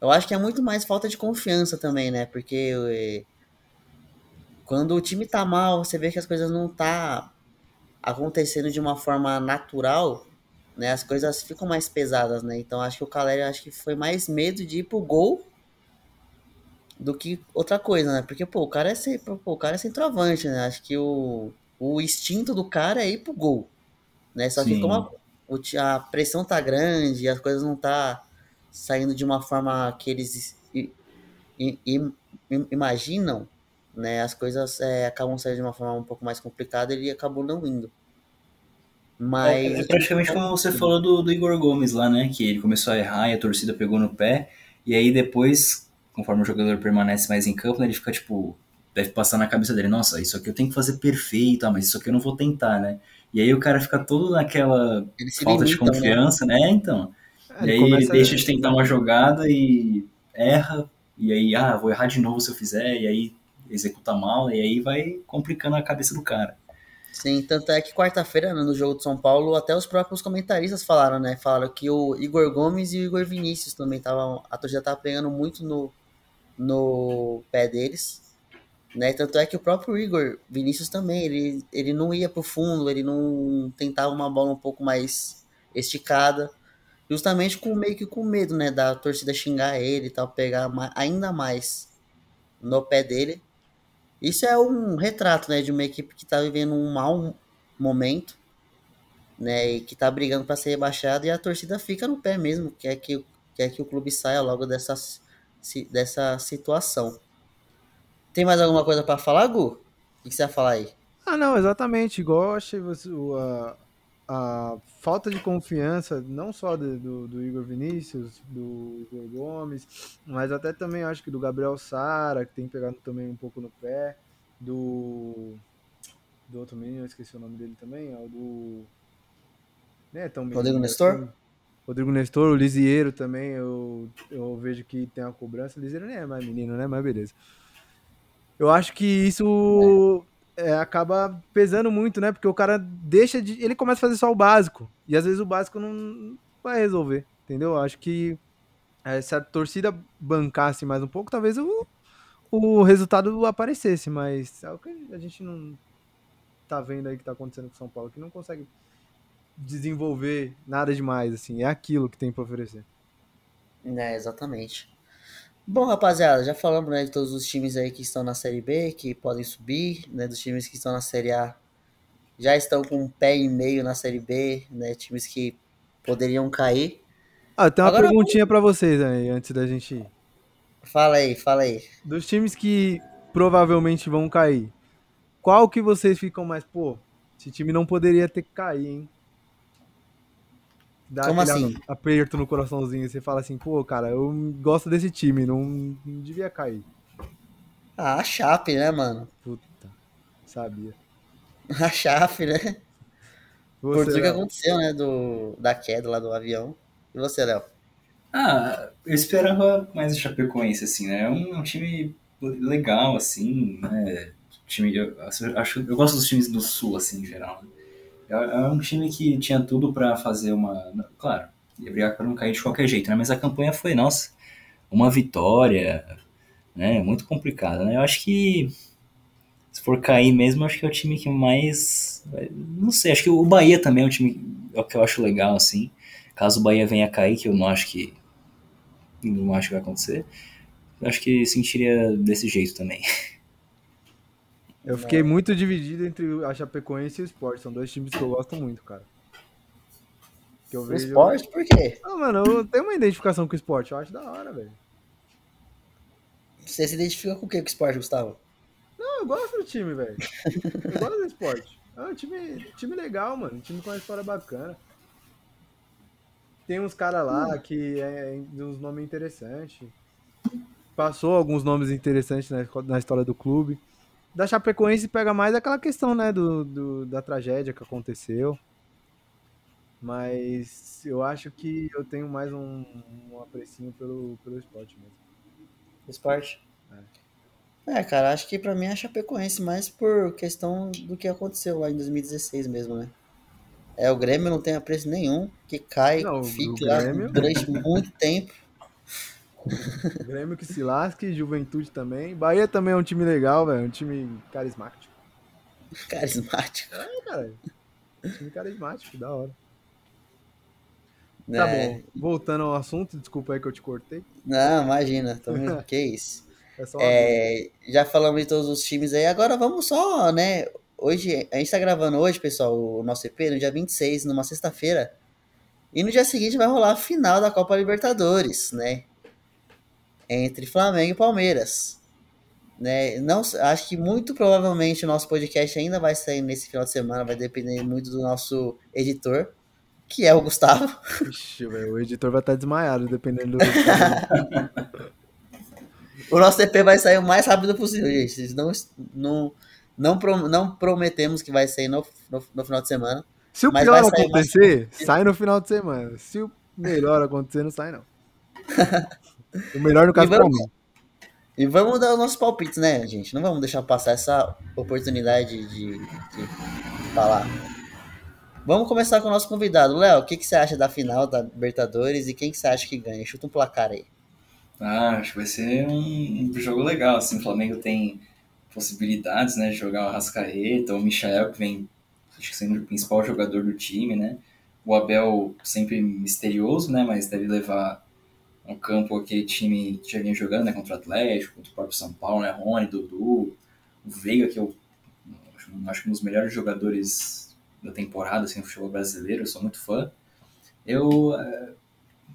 Eu acho que é muito mais falta de confiança também, né, porque é, quando o time tá mal, você vê que as coisas não tá acontecendo de uma forma natural, né, as coisas ficam mais pesadas, né? Então acho que o Caleri acho que foi mais medo de ir pro gol do que outra coisa, né? Porque pô, o cara é pô, o cara é centroavante, né? Acho que o, o instinto do cara é ir pro gol, né? Só que Sim. como a, a pressão tá grande, as coisas não tá saindo de uma forma que eles i- i- im- imaginam, né? As coisas é, acabam saindo de uma forma um pouco mais complicada e ele acabou não indo. Mas É, é praticamente como você falou do, do Igor Gomes lá, né? Que ele começou a errar e a torcida pegou no pé. E aí depois, conforme o jogador permanece mais em campo, né, ele fica tipo. Deve passar na cabeça dele, nossa, isso aqui eu tenho que fazer perfeito, ah, mas isso aqui eu não vou tentar, né? E aí o cara fica todo naquela falta de limitam, né? confiança, né? Então. É, e aí ele deixa de tentar uma jogada e erra. E aí, ah, vou errar de novo se eu fizer. E aí executa mal. E aí vai complicando a cabeça do cara. Sim, tanto é que quarta-feira, né, no jogo de São Paulo, até os próprios comentaristas falaram, né? Falaram que o Igor Gomes e o Igor Vinícius também estavam. A torcida tava pegando muito no, no pé deles. Né? Tanto é que o próprio Igor Vinícius também, ele, ele não ia pro fundo, ele não tentava uma bola um pouco mais esticada. Justamente com meio que com medo, né? Da torcida xingar ele e tal, pegar ainda mais no pé dele. Isso é um retrato, né, de uma equipe que tá vivendo um mau momento, né, e que tá brigando para ser rebaixada e a torcida fica no pé mesmo, quer que quer que o clube saia logo dessa dessa situação. Tem mais alguma coisa para falar, Gu? O que você vai falar aí? Ah, não, exatamente. Igual eu achei você, o- a, a falta de confiança, não só do, do, do Igor Vinícius, do Igor Gomes, mas até também acho que do Gabriel Sara, que tem pegado também um pouco no pé, do. Do outro menino, eu esqueci o nome dele também, o do. Né, tão Rodrigo menino Nestor? assim. Rodrigo Nestor, o Lisieiro também, eu, eu vejo que tem uma cobrança. O Lisieiro nem é mais menino, né? Mas beleza. Eu acho que isso é, acaba pesando muito, né? Porque o cara deixa de. Ele começa a fazer só o básico. E às vezes o básico não vai resolver. Entendeu? Eu acho que é, se a torcida bancasse mais um pouco, talvez o, o resultado aparecesse. Mas é o que a gente não tá vendo aí que tá acontecendo com São Paulo, que não consegue desenvolver nada demais, assim. É aquilo que tem pra oferecer. É, exatamente. Bom, rapaziada, já falamos, né, de todos os times aí que estão na Série B, que podem subir, né, dos times que estão na Série A, já estão com um pé e meio na Série B, né, times que poderiam cair. Ah, tem uma Agora- perguntinha pra vocês aí, antes da gente ir. Fala aí, fala aí. Dos times que provavelmente vão cair, qual que vocês ficam mais, pô, esse time não poderia ter que cair, hein? Dá Como aquele assim? aperto no coraçãozinho, você fala assim, pô, cara, eu gosto desse time, não, não devia cair. Ah, a Chape, né, mano? Puta, sabia. A Chape, né? Por Você, tudo que Léo? aconteceu, né, do, da queda lá do avião. E você, Léo? Ah, eu esperava mais o Chapecoense, assim, né? É um, um time legal, assim, né? Time, eu, acho, eu gosto dos times do Sul, assim, em geral. Né? É, é um time que tinha tudo pra fazer uma... Claro, ia brigar pra não cair de qualquer jeito, né? Mas a campanha foi, nossa, uma vitória, né? Muito complicada, né? Eu acho que se for cair mesmo, acho que é o time que mais... Não sei, acho que o Bahia também é um time é que eu acho legal, assim. Caso o Bahia venha a cair, que eu não acho que não acho que vai acontecer. Eu acho que sentiria desse jeito também. Eu fiquei muito dividido entre a Chapecoense e o Sport, são dois times que eu gosto muito, cara. Que eu O vejo... esporte, por quê? Ah, mano, eu tenho uma identificação com o Sport, eu acho da hora, velho. Você se identifica com o que com o esporte, Gustavo? Não, eu gosto do time, velho. Eu gosto do esporte. É um time, time legal, mano. Um time com uma história bacana. Tem uns caras lá que é de uns nomes interessantes. Passou alguns nomes interessantes na, na história do clube. Da Chapecoense pega mais aquela questão, né, do, do- da tragédia que aconteceu. Mas eu acho que eu tenho mais um, um aprecinho pelo, pelo esporte mesmo. Esporte? É, cara, acho que pra mim é a Chapecoense mais por questão do que aconteceu lá em 2016 mesmo, né? É, o Grêmio não tem apreço nenhum, que cai, Não, fica lá durante muito tempo. Grêmio que se lasque, Juventude também. Bahia também é um time legal, velho. Um time carismático. Carismático. É, cara. Time carismático, da hora. Tá É. bom. Voltando ao assunto, desculpa aí que eu te cortei. Não, imagina. Tô... que isso. É uma dúvida. É, já falamos de todos os times aí, agora vamos só, né? Hoje, a gente tá gravando hoje, pessoal, o nosso EP, no dia 26, numa sexta-feira. E no dia seguinte vai rolar a final da Copa Libertadores, né? Entre Flamengo e Palmeiras. Né? Não, acho que muito provavelmente o nosso podcast ainda vai sair nesse final de semana, vai depender muito do nosso editor, que é o Gustavo. Ixi, velho, o editor vai estar desmaiado, dependendo do. O nosso EP vai sair o mais rápido possível, gente. Não, não, não, não prometemos que vai sair no, no, no final de semana. Se o pior mais acontecer, sai no final de semana. Se o melhor acontecer, não sai, não. O melhor no caso E pra vamos- mim. E vamos dar os nossos palpites, né, gente? Não vamos deixar passar essa oportunidade de, de falar. Vamos começar com o nosso convidado. Léo, o que, que você acha da final da Libertadores e quem que você acha que ganha? Chuta um placar aí. Ah, acho que vai ser um, um jogo legal, assim, o Flamengo tem possibilidades, né, de jogar o Arrascaeta, o Michael, que vem, acho que sendo o principal jogador do time, né, o Abel sempre misterioso, né, mas deve levar um campo aquele time que já vinha jogando, né, contra o Atlético, contra o próprio São Paulo, né, Rony, Dudu, o Veiga, que eu acho, acho um dos melhores jogadores da temporada, assim, no futebol brasileiro, eu sou muito fã. Eu, é,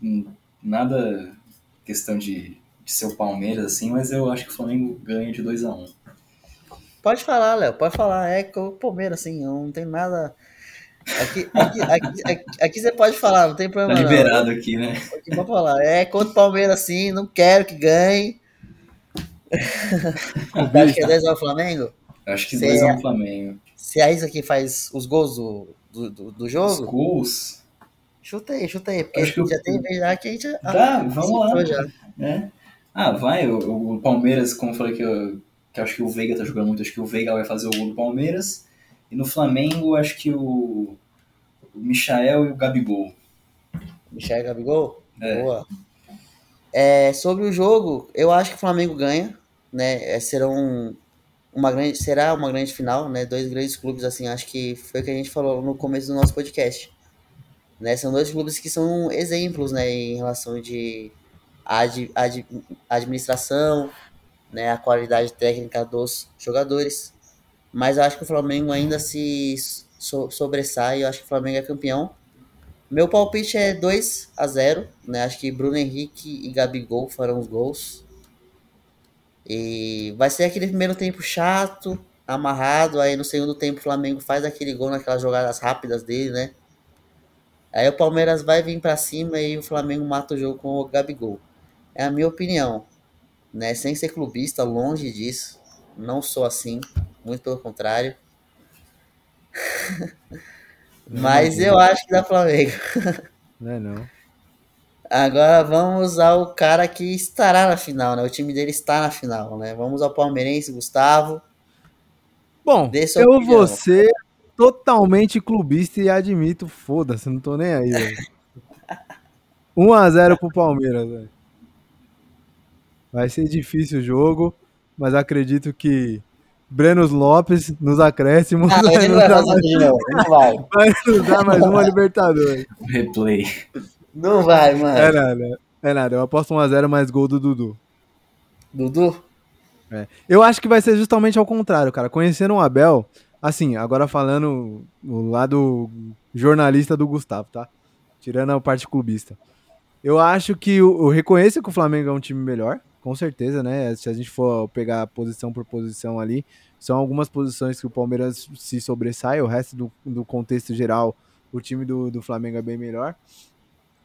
hum, nada questão de, de ser o Palmeiras, assim, mas eu acho que o Flamengo ganha de 2 a 1 Pode falar, Léo, pode falar. É que o Palmeiras, assim, não tem nada. Aqui, aqui, aqui, aqui, aqui você pode falar, não tem Tá problema. não. liberado aqui, né? Aqui pode falar. É contra o Palmeiras, sim, não quero que ganhe. Acho que é 10 ao Flamengo? Eu acho que Cê 2 a é- 1 Flamengo. Se é isso aqui faz os gols do, do, do, do Os jogo, gols. chuta aí, chuta aí, porque Acho que já o- tem vez já que a gente. Tá, vamos lá. citou já. né? Ah, vai. O, o Palmeiras, como eu falei que eu, que eu acho que o Veiga tá jogando muito, acho que o Veiga vai fazer o gol do Palmeiras. E no Flamengo, acho que o, o Michael e o Gabigol. Michel Gabigol? É. Boa. É, sobre o jogo, eu acho que o Flamengo ganha, né? É, serão uma grande, será uma grande final, né? Dois grandes clubes, assim, acho que foi o que a gente falou no começo do nosso podcast. Né? São dois clubes que são exemplos, né, em relação de ad, ad, administração, né, a qualidade técnica dos jogadores. Mas eu acho que o Flamengo ainda se so, sobressai, eu acho que o Flamengo é campeão. Meu palpite é 2 a 0 né? Acho que Bruno Henrique e Gabigol farão os gols. E vai ser aquele primeiro tempo chato, amarrado. Aí no segundo tempo o Flamengo faz aquele gol naquelas jogadas rápidas dele, né? Aí o Palmeiras vai vir pra cima e o Flamengo mata o jogo com o Gabigol. É a minha opinião, né? Sem ser clubista, longe disso. Não sou assim, muito pelo contrário. Mas eu acho que dá Flamengo. Não é não. Agora vamos ao cara que estará na final, né? O time dele está na final, né? Vamos ao palmeirense, Gustavo. Bom, eu opinião. vou ser totalmente clubista e admito, foda-se, não tô nem aí, velho. 1x0 pro Palmeiras, velho. Vai ser difícil o jogo, mas acredito que Brenos Lopes nos acréscimos Ah, ele não nos vai fazer mais, de novo, não vai. vai nos dar mais uma Libertadores. Replay. Não vai, mano. É nada, é nada. Eu aposto 1x0 mais gol do Dudu. Dudu? Eu acho que vai ser justamente ao contrário, cara. Conhecendo o Abel, assim, agora falando o lado jornalista do Gustavo, tá? Tirando a parte clubista. Eu acho que eu reconheço que o Flamengo é um time melhor, com certeza, né? Se a gente for pegar posição por posição ali, são algumas posições que o Palmeiras se sobressai, o resto do, do contexto geral, o time do, do Flamengo é bem melhor.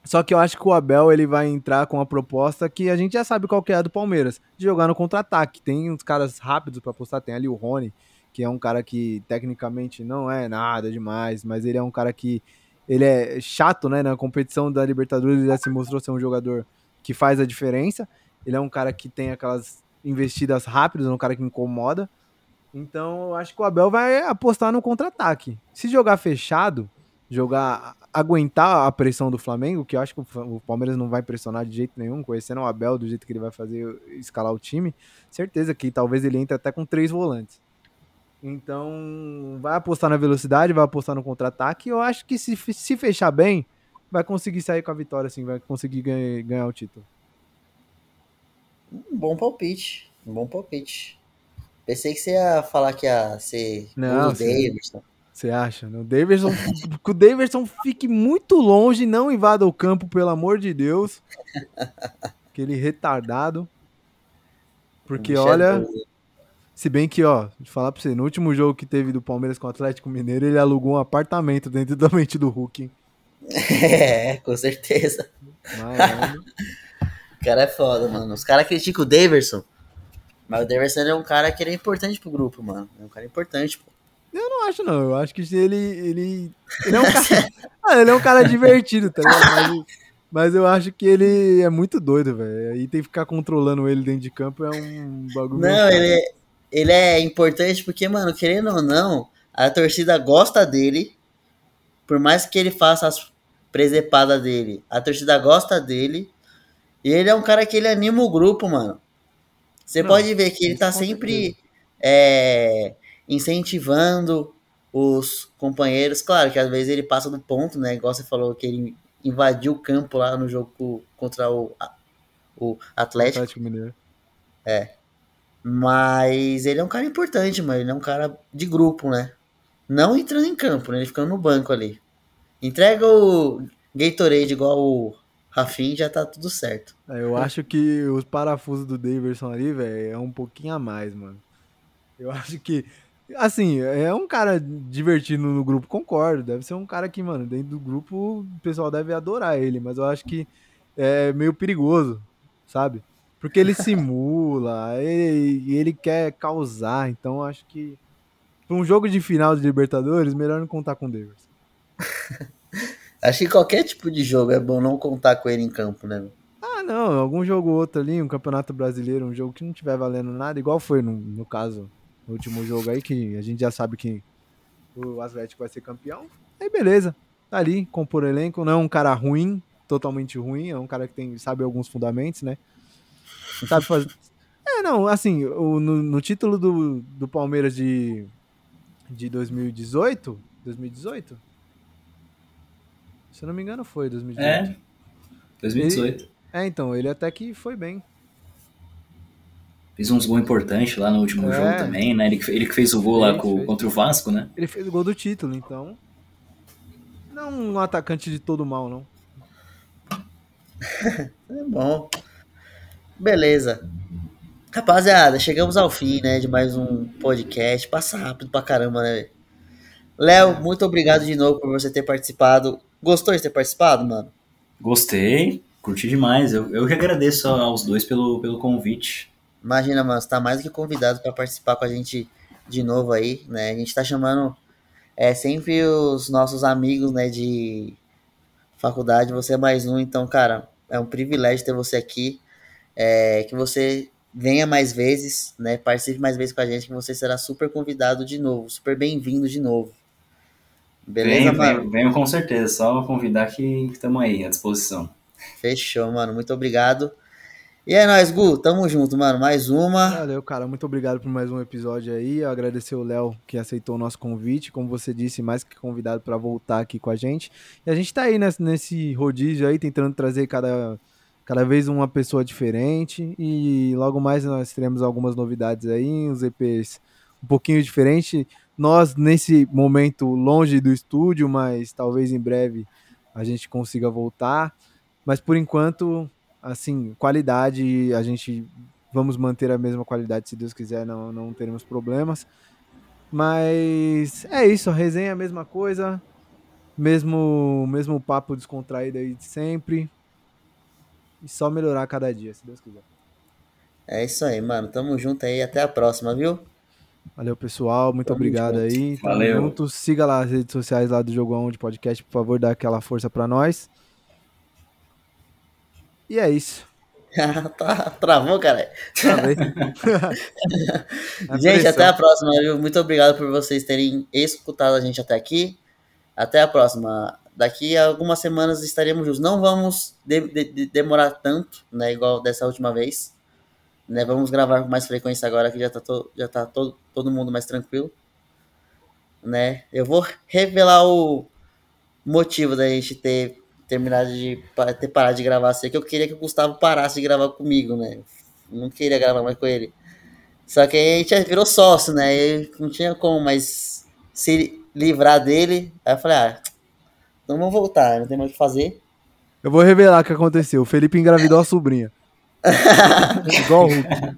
Só que eu acho que o Abel ele vai entrar com a proposta que a gente já sabe qual que é a do Palmeiras, de jogar no contra-ataque. Tem uns caras rápidos para apostar, tem ali o Rony, que é um cara que tecnicamente não é nada demais, mas ele é um cara que ele é chato, né? Na competição da Libertadores ele já se mostrou ser um jogador que faz a diferença. Ele é um cara que tem aquelas investidas rápidas, é um cara que incomoda. Então, eu acho que o Abel vai apostar no contra-ataque. Se jogar fechado, jogar aguentar a pressão do Flamengo, que eu acho que o Palmeiras não vai pressionar de jeito nenhum, conhecendo o Abel do jeito que ele vai fazer escalar o time, certeza que talvez ele entre até com três volantes. Então, vai apostar na velocidade, vai apostar no contra-ataque. Eu acho que se, se fechar bem, vai conseguir sair com a vitória, assim, vai conseguir ganhar, ganhar o título. Um bom palpite. Um bom palpite. Pensei que você ia falar que ia ser Não, o Davidson. Você acha? O Davidson, que o Davidson fique muito longe, não invada o campo, pelo amor de Deus. Aquele retardado. Porque, olha, se bem que, ó, de falar pra você, no último jogo que teve do Palmeiras com o Atlético Mineiro, ele alugou um apartamento dentro da mente do Hulk. É, com certeza. Mas, o cara é foda, mano. Os caras criticam o Daverson. Mas o Daverson é um cara que ele é importante pro grupo, mano. É um cara importante, pô. Eu não acho, não. Eu acho que ele. Ele, ele é um cara. ah, ele é um cara divertido, tá ligado? Mas, mas eu acho que ele é muito doido, velho. Aí tem que ficar controlando ele dentro de campo é um bagulho. Não, ele é, ele é importante porque, mano, querendo ou não, a torcida gosta dele. Por mais que ele faça as presepadas dele, a torcida gosta dele. E ele é um cara que ele anima o grupo, mano. Você pode ver que ele tá sempre é, incentivando os companheiros. Claro que às vezes ele passa do ponto, né? Igual você falou que ele invadiu o campo lá no jogo contra o, o Atlético. Atlético Mineiro. É. Mas ele é um cara importante, mano. Ele é um cara de grupo, né? Não entrando em campo, né? Ele ficando no banco ali. Entrega o Gatorade igual o Rafim já tá tudo certo. É, eu acho que os parafusos do Daverson ali, velho, é um pouquinho a mais, mano. Eu acho que. Assim, é um cara divertido no grupo, concordo. Deve ser um cara que, mano, dentro do grupo o pessoal deve adorar ele, mas eu acho que é meio perigoso, sabe? Porque ele simula, ele, ele quer causar, então acho que para um jogo de final de Libertadores, melhor não contar com o Davis. acho que qualquer tipo de jogo é bom não contar com ele em campo, né? Ah, não, algum jogo ou outro ali, um campeonato brasileiro, um jogo que não tiver valendo nada, igual foi no, no caso, no último jogo aí, que a gente já sabe que o Atlético vai ser campeão. Aí beleza, tá ali, compor elenco, não é um cara ruim, totalmente ruim, é um cara que tem, sabe alguns fundamentos, né? Sabe fazer. É, não, assim, o, no, no, título do, do Palmeiras de, de 2018. 2018? Se eu não me engano, foi 2018. É. 2018. Ele, é, então, ele até que foi bem. Fez uns gols importantes lá no último é. jogo também, né? Ele, ele que fez o gol lá com, contra o Vasco, né? Ele fez o gol do título, então. Não um atacante de todo mal, não. é bom. Beleza. Rapaziada, chegamos ao fim, né, de mais um podcast. Passa rápido pra caramba, né? Léo, muito obrigado de novo por você ter participado. Gostou de ter participado, mano? Gostei, curti demais. Eu, eu que agradeço aos dois pelo, pelo convite. Imagina, mano, você tá mais do que convidado para participar com a gente de novo aí, né? A gente tá chamando é, sempre os nossos amigos, né, de faculdade. Você é mais um, então, cara, é um privilégio ter você aqui é, que você venha mais vezes, né? Participe mais vezes com a gente, que você será super convidado de novo, super bem-vindo de novo. Beleza, venho, mano? Venho, com certeza, só convidar que estamos aí à disposição. Fechou, mano. Muito obrigado. E é nóis, Gu. Tamo junto, mano. Mais uma. Valeu, cara. Muito obrigado por mais um episódio aí. Eu agradecer o Léo que aceitou o nosso convite. Como você disse, mais que convidado para voltar aqui com a gente. E a gente tá aí nesse, nesse rodízio aí, tentando trazer cada cada vez uma pessoa diferente e logo mais nós teremos algumas novidades aí, uns EPs um pouquinho diferente. Nós nesse momento longe do estúdio, mas talvez em breve a gente consiga voltar. Mas por enquanto, assim, qualidade, a gente vamos manter a mesma qualidade, se Deus quiser, não, não teremos problemas. Mas é isso, resenha é a mesma coisa, mesmo mesmo papo descontraído aí de sempre e só melhorar cada dia, se Deus quiser. É isso aí, mano. Tamo junto aí. Até a próxima, viu? Valeu, pessoal. Muito Tamo obrigado junto. aí. Tamo Valeu. junto. Siga lá as redes sociais lá do Jogão de Podcast, por favor, dá aquela força pra nós. E é isso. tá, travou, cara. gente, até a próxima, viu? Muito obrigado por vocês terem escutado a gente até aqui. Até a próxima daqui a algumas semanas estaremos juntos. Não vamos de, de, demorar tanto, né? Igual dessa última vez. Né, vamos gravar com mais frequência agora que já tá, to, já tá todo, todo mundo mais tranquilo. né? Eu vou revelar o motivo da gente ter terminado de ter parado de gravar assim, que eu queria que o Gustavo parasse de gravar comigo, né? não queria gravar mais com ele. Só que a gente virou sócio, né? E não tinha como mais se livrar dele. Aí eu falei, ah, então vamos voltar, não tem mais o que fazer. Eu vou revelar o que aconteceu. O Felipe engravidou a sobrinha. Igual o Hulk.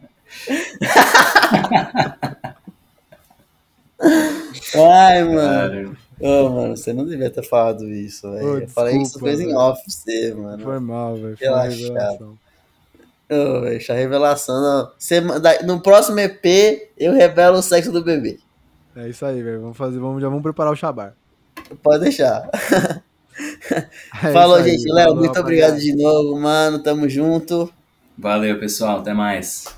Ai, mano. Ô, oh, mano, você não devia ter falado isso, velho. Eu falei isso coisa em off você, mano. Foi mal, velho. Foi uma revelação. Ô, velho, a revelação. Não. No próximo EP, eu revelo o sexo do bebê. É isso aí, velho. Vamos fazer, vamos, já vamos preparar o Shabar. Pode deixar. É Falou, aí, gente. Léo, muito obrigado de novo, mano. Tamo junto. Valeu, pessoal. Até mais.